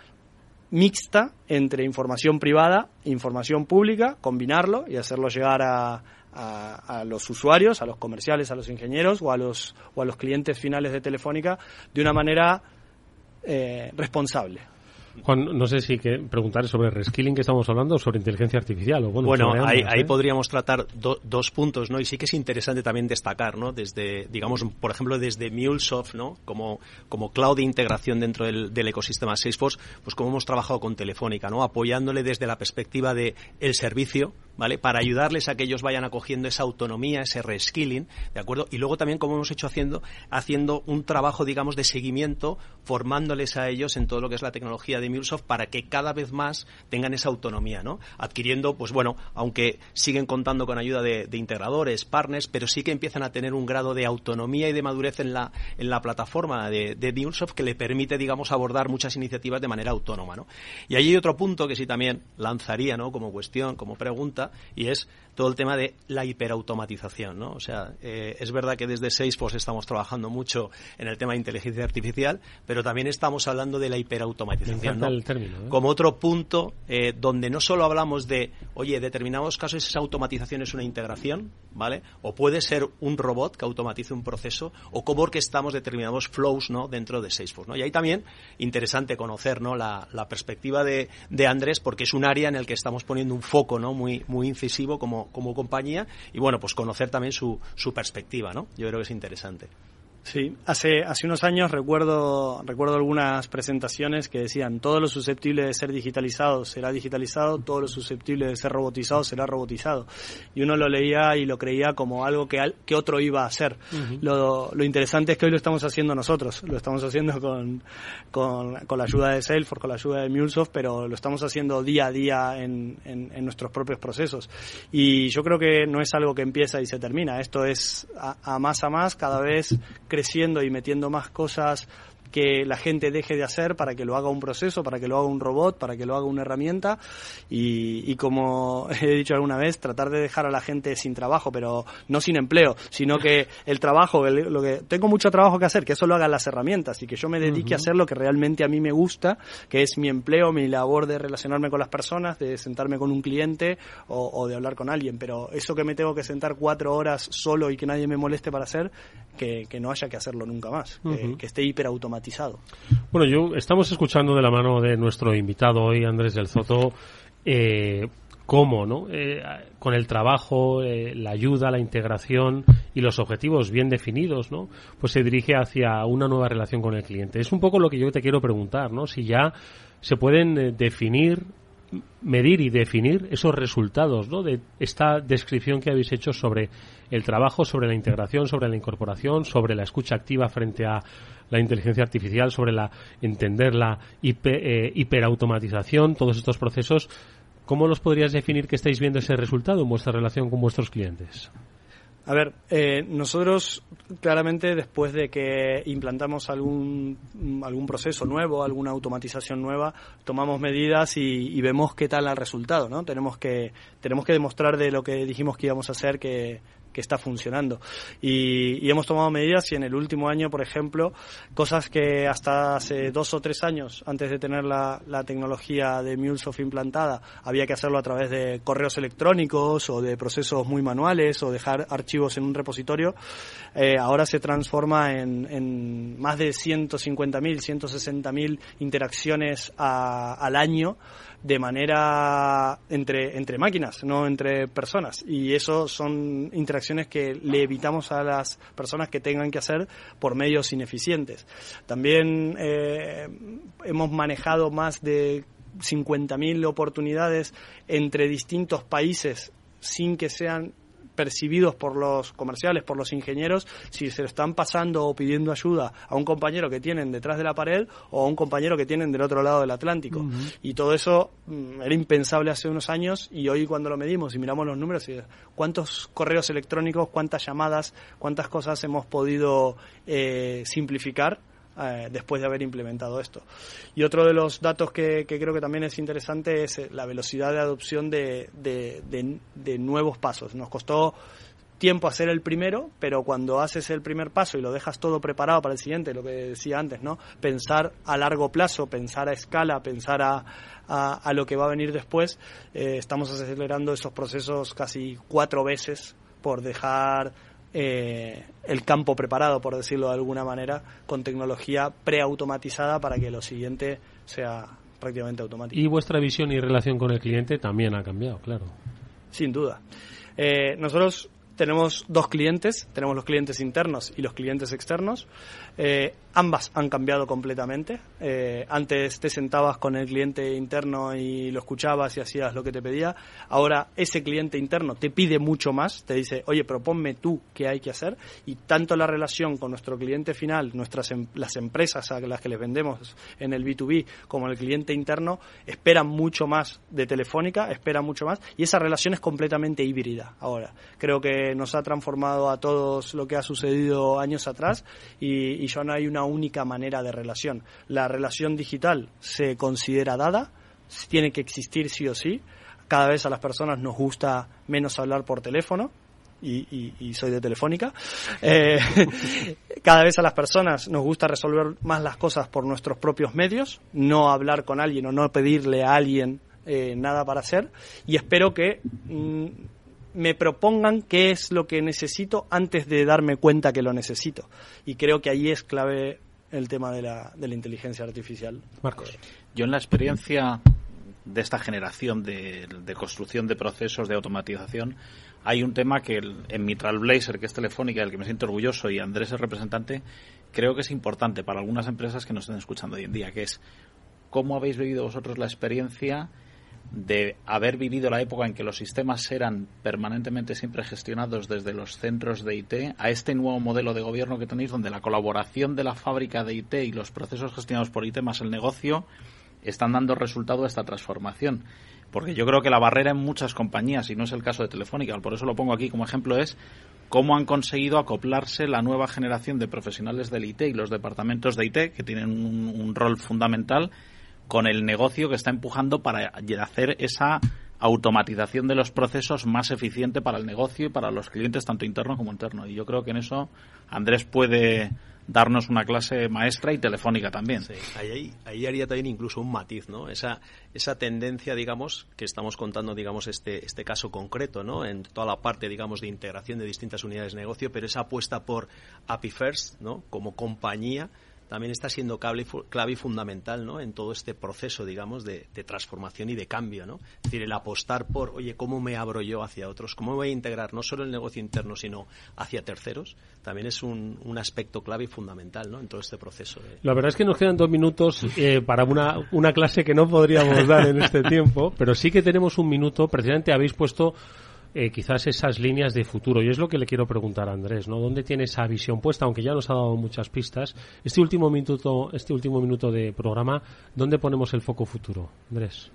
mixta entre información privada e información pública, combinarlo y hacerlo llegar a, los usuarios, a los comerciales, a los ingenieros o a los, o a los clientes finales de Telefónica de una manera eh, responsable. Juan, no sé si que preguntar sobre reskilling que estamos hablando o sobre inteligencia artificial. O bueno, bueno ahí, ambas, ahí ¿eh? podríamos tratar do, dos puntos, ¿no? Y sí que es interesante también destacar, ¿no? Desde, digamos, por ejemplo, desde MuleSoft, ¿no? Como, como cloud de integración dentro del, del, ecosistema Salesforce, pues como hemos trabajado con Telefónica, ¿no? Apoyándole desde la perspectiva de el servicio, ¿vale? Para ayudarles a que ellos vayan acogiendo esa autonomía, ese reskilling, ¿de acuerdo? Y luego también, como hemos hecho haciendo, haciendo un trabajo, digamos, de seguimiento, formándoles a ellos en todo lo que es la tecnología de MuleSoft para que cada vez más tengan esa autonomía, ¿no? Adquiriendo, pues bueno, aunque siguen contando con ayuda de, integradores, partners, pero sí que empiezan a tener un grado de autonomía y de madurez en la, en la plataforma de, de MuleSoft que le permite, digamos, abordar muchas iniciativas de manera autónoma, ¿no? Y ahí hay otro punto que sí también lanzaría, ¿no? Como cuestión, como pregunta, y es todo el tema de la hiperautomatización, ¿no? O sea, eh, es verdad que desde Salesforce estamos trabajando mucho en el tema de inteligencia artificial, pero también estamos hablando de la hiperautomatización, ¿no? el término, ¿eh? Como otro punto eh, donde no solo hablamos de, oye, determinados casos esa automatización es una integración, ¿vale? O puede ser un robot que automatice un proceso, o cómo orquestamos determinados flows, ¿no? Dentro de Salesforce, ¿no? Y ahí también interesante conocer, ¿no? La, perspectiva de, de Andrés, porque es un área en el que estamos poniendo un foco, ¿no? Muy, muy incisivo como como, compañía y bueno, pues conocer también su, su perspectiva, ¿no? Yo creo que es interesante. Sí, hace, hace unos años recuerdo, recuerdo algunas presentaciones que decían todo lo susceptible de ser digitalizado será digitalizado, todo lo susceptible de ser robotizado será robotizado. Y uno lo leía y lo creía como algo que, que otro iba a hacer. lo, lo, interesante es que hoy lo estamos haciendo nosotros, lo estamos haciendo con, con, con, la ayuda de Salesforce, con la ayuda de MuleSoft, pero lo estamos haciendo día a día en, en, en, nuestros propios procesos. Y yo creo que no es algo que empieza y se termina, esto es a, a más a más, cada vez creciendo y metiendo más cosas que la gente deje de hacer para que lo haga un proceso, para que lo haga un robot, para que lo haga una herramienta. Y, como he dicho alguna vez, tratar de dejar a la gente sin trabajo, pero no sin empleo, sino que el trabajo, lo que tengo mucho trabajo que hacer, que eso lo hagan las herramientas y que yo me dedique a hacer lo que realmente a mí me gusta, que es mi empleo, mi labor de relacionarme con las personas, de sentarme con un cliente o, de hablar con alguien, pero eso que me tengo que sentar cuatro horas solo y que nadie me moleste para hacer, que, no haya que hacerlo nunca más, que, que esté hiperautomatizado bueno, yo estamos escuchando de la mano de nuestro invitado hoy, Andrés del Zoto, eh, cómo, ¿no? Eh, con el trabajo, eh, la ayuda, la integración y los objetivos bien definidos, ¿no? Pues se dirige hacia una nueva relación con el cliente. Es un poco lo que yo te quiero preguntar, ¿no? Si ya se pueden definir medir y definir esos resultados ¿no? de esta descripción que habéis hecho sobre el trabajo, sobre la integración, sobre la incorporación, sobre la escucha activa frente a la inteligencia artificial, sobre la entender la eh, hiperautomatización, todos estos procesos. ¿Cómo los podrías definir que estáis viendo ese resultado en vuestra relación con vuestros clientes? A ver, eh, nosotros claramente después de que implantamos algún, algún proceso nuevo, alguna automatización nueva, tomamos medidas y, vemos qué tal el resultado, ¿no? Tenemos que, tenemos que demostrar de lo que dijimos que íbamos a hacer que, que está funcionando. Y, hemos tomado medidas y en el último año, por ejemplo, cosas que hasta hace dos o tres años, antes de tener la, tecnología de MuleSoft implantada, había que hacerlo a través de correos electrónicos o de procesos muy manuales o dejar archivos en un repositorio, eh, ahora se transforma en, en más de 150.000, 160.000 interacciones al año de manera entre, entre máquinas, no entre personas. Y eso son interacciones que le evitamos a las personas que tengan que hacer por medios ineficientes. También eh, hemos manejado más de 50.000 oportunidades entre distintos países sin que sean percibidos por los comerciales, por los ingenieros, si se lo están pasando o pidiendo ayuda a un compañero que tienen detrás de la pared o a un compañero que tienen del otro lado del Atlántico. Y todo eso mm, era impensable hace unos años y hoy cuando lo medimos y miramos los números, cuántos correos electrónicos, cuántas llamadas, cuántas cosas hemos podido eh, simplificar eh, después de haber implementado esto. Y otro de los datos que, creo que también es interesante es eh, la velocidad de adopción de, nuevos pasos. Nos costó tiempo hacer el primero, pero cuando haces el primer paso y lo dejas todo preparado para el siguiente, lo que decía antes, ¿no? Pensar a largo plazo, pensar a escala, pensar a, a, lo que va a venir después, eh, estamos acelerando esos procesos casi cuatro veces por dejar eh, el campo preparado, por decirlo de alguna manera, con tecnología preautomatizada para que lo siguiente sea prácticamente automático. Y vuestra visión y relación con el cliente también ha cambiado, claro. Sin duda. Eh, nosotros tenemos dos clientes, tenemos los clientes internos y los clientes externos. Eh, ambas han cambiado completamente. Eh, antes te sentabas con el cliente interno y lo escuchabas y hacías lo que te pedía. Ahora ese cliente interno te pide mucho más, te dice, oye, proponme tú qué hay que hacer. Y tanto la relación con nuestro cliente final, nuestras em, las empresas a las que les vendemos en el B2B, como el cliente interno, esperan mucho más de Telefónica, esperan mucho más. Y esa relación es completamente híbrida ahora. Creo que nos ha transformado a todos lo que ha sucedido años atrás y, ya no hay una única manera de relación. La relación digital se considera dada, tiene que existir sí o sí. Cada vez a las personas nos gusta menos hablar por teléfono, y, soy de Telefónica. Eh, cada vez a las personas nos gusta resolver más las cosas por nuestros propios medios, no hablar con alguien o no pedirle a alguien eh, nada para hacer. Y espero que mm, me propongan qué es lo que necesito antes de darme cuenta que lo necesito. Y creo que ahí es clave el tema de la, de la inteligencia artificial. Marcos. Yo en la experiencia de esta generación de, construcción de procesos de automatización, hay un tema que en mi Trailblazer, que es Telefónica, del que me siento orgulloso, y Andrés es representante, creo que es importante para algunas empresas que nos estén escuchando hoy en día, que es cómo habéis vivido vosotros la experiencia de haber vivido la época en que los sistemas eran permanentemente siempre gestionados desde los centros de IT a este nuevo modelo de gobierno que tenéis donde la colaboración de la fábrica de IT y los procesos gestionados por IT más el negocio están dando resultado a esta transformación. Porque yo creo que la barrera en muchas compañías, y no es el caso de Telefónica, por eso lo pongo aquí como ejemplo, es cómo han conseguido acoplarse la nueva generación de profesionales del IT y los departamentos de IT, que tienen un rol fundamental, con el negocio que está empujando para hacer esa automatización de los procesos más eficiente para el negocio y para los clientes, tanto internos como internos. Y yo creo que en eso Andrés puede darnos una clase maestra y telefónica también. Sí, ahí, ahí, haría también incluso un matiz, ¿no? Esa, esa tendencia, digamos, que estamos contando, digamos, este, este caso concreto, ¿no? En toda la parte, digamos, de integración de distintas unidades de negocio, pero esa apuesta por API First, ¿no? Como compañía también está siendo clave, y fundamental ¿no? en todo este proceso, digamos, de, transformación y de cambio. ¿no? Es decir, el apostar por, oye, ¿cómo me abro yo hacia otros? ¿Cómo voy a integrar no solo el negocio interno, sino hacia terceros? También es un, aspecto clave y fundamental ¿no? en todo este proceso. La verdad es que nos quedan dos minutos eh, para una, una clase que no podríamos dar en este tiempo, pero sí que tenemos un minuto. Precisamente habéis puesto eh, quizás esas líneas de futuro. Y es lo que le quiero preguntar a Andrés, ¿no? ¿Dónde tiene esa visión puesta? Aunque ya nos ha dado muchas pistas. Este último minuto, este último minuto de programa, ¿dónde ponemos el foco futuro, Andrés?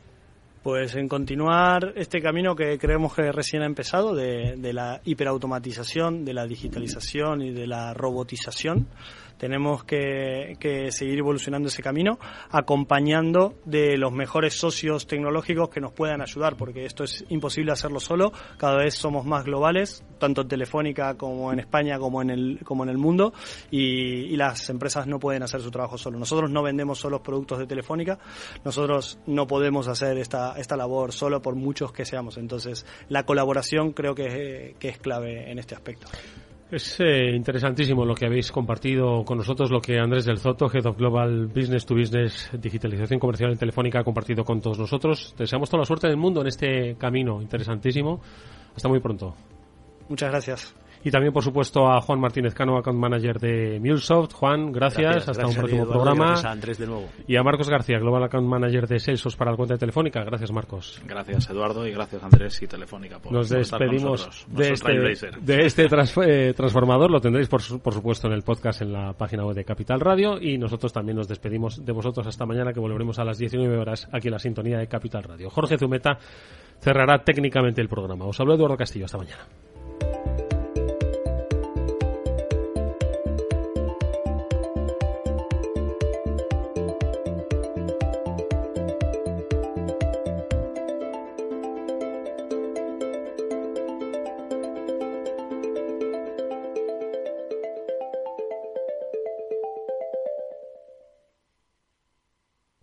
Pues en continuar este camino que creemos que recién ha empezado de, de la hiperautomatización, de la digitalización y de la robotización tenemos que, seguir evolucionando ese camino, acompañando de los mejores socios tecnológicos que nos puedan ayudar, porque esto es imposible hacerlo solo. Cada vez somos más globales, tanto en Telefónica como en España como en el, como en el mundo, y, las empresas no pueden hacer su trabajo solo. Nosotros no vendemos solo productos de Telefónica, nosotros no podemos hacer esta, esta labor solo por muchos que seamos. Entonces, la colaboración creo que, que es clave en este aspecto. Es eh, interesantísimo lo que habéis compartido con nosotros, lo que Andrés del Zoto, Head of Global Business to Business, Digitalización Comercial en Telefónica, ha compartido con todos nosotros. Deseamos toda la suerte del mundo en este camino interesantísimo. Hasta muy pronto. Muchas gracias. Y también, por supuesto, a Juan Martínez Cano, account manager de MuleSoft. Juan, gracias. hasta un próximo programa. A Andrés de nuevo. Y a Marcos García, global account manager de Salesforce para la cuenta de Telefónica. Gracias, Marcos. Gracias, Eduardo, y gracias, Andrés y Telefónica. Por Nos despedimos de este, de este eh, transformador. Lo tendréis, por, por supuesto, en el podcast en la página web de Capital Radio. Y nosotros también nos despedimos de vosotros hasta mañana, que volveremos a las 19 horas aquí en la sintonía de Capital Radio. Jorge Zumeta cerrará técnicamente el programa. Os hablo Eduardo Castillo. Hasta mañana.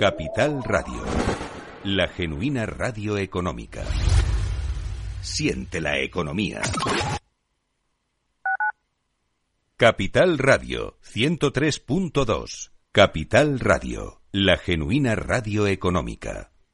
Capital Radio, la genuina radio económica. Siente la economía. Capital Radio 103.2. Capital Radio, la genuina radio económica.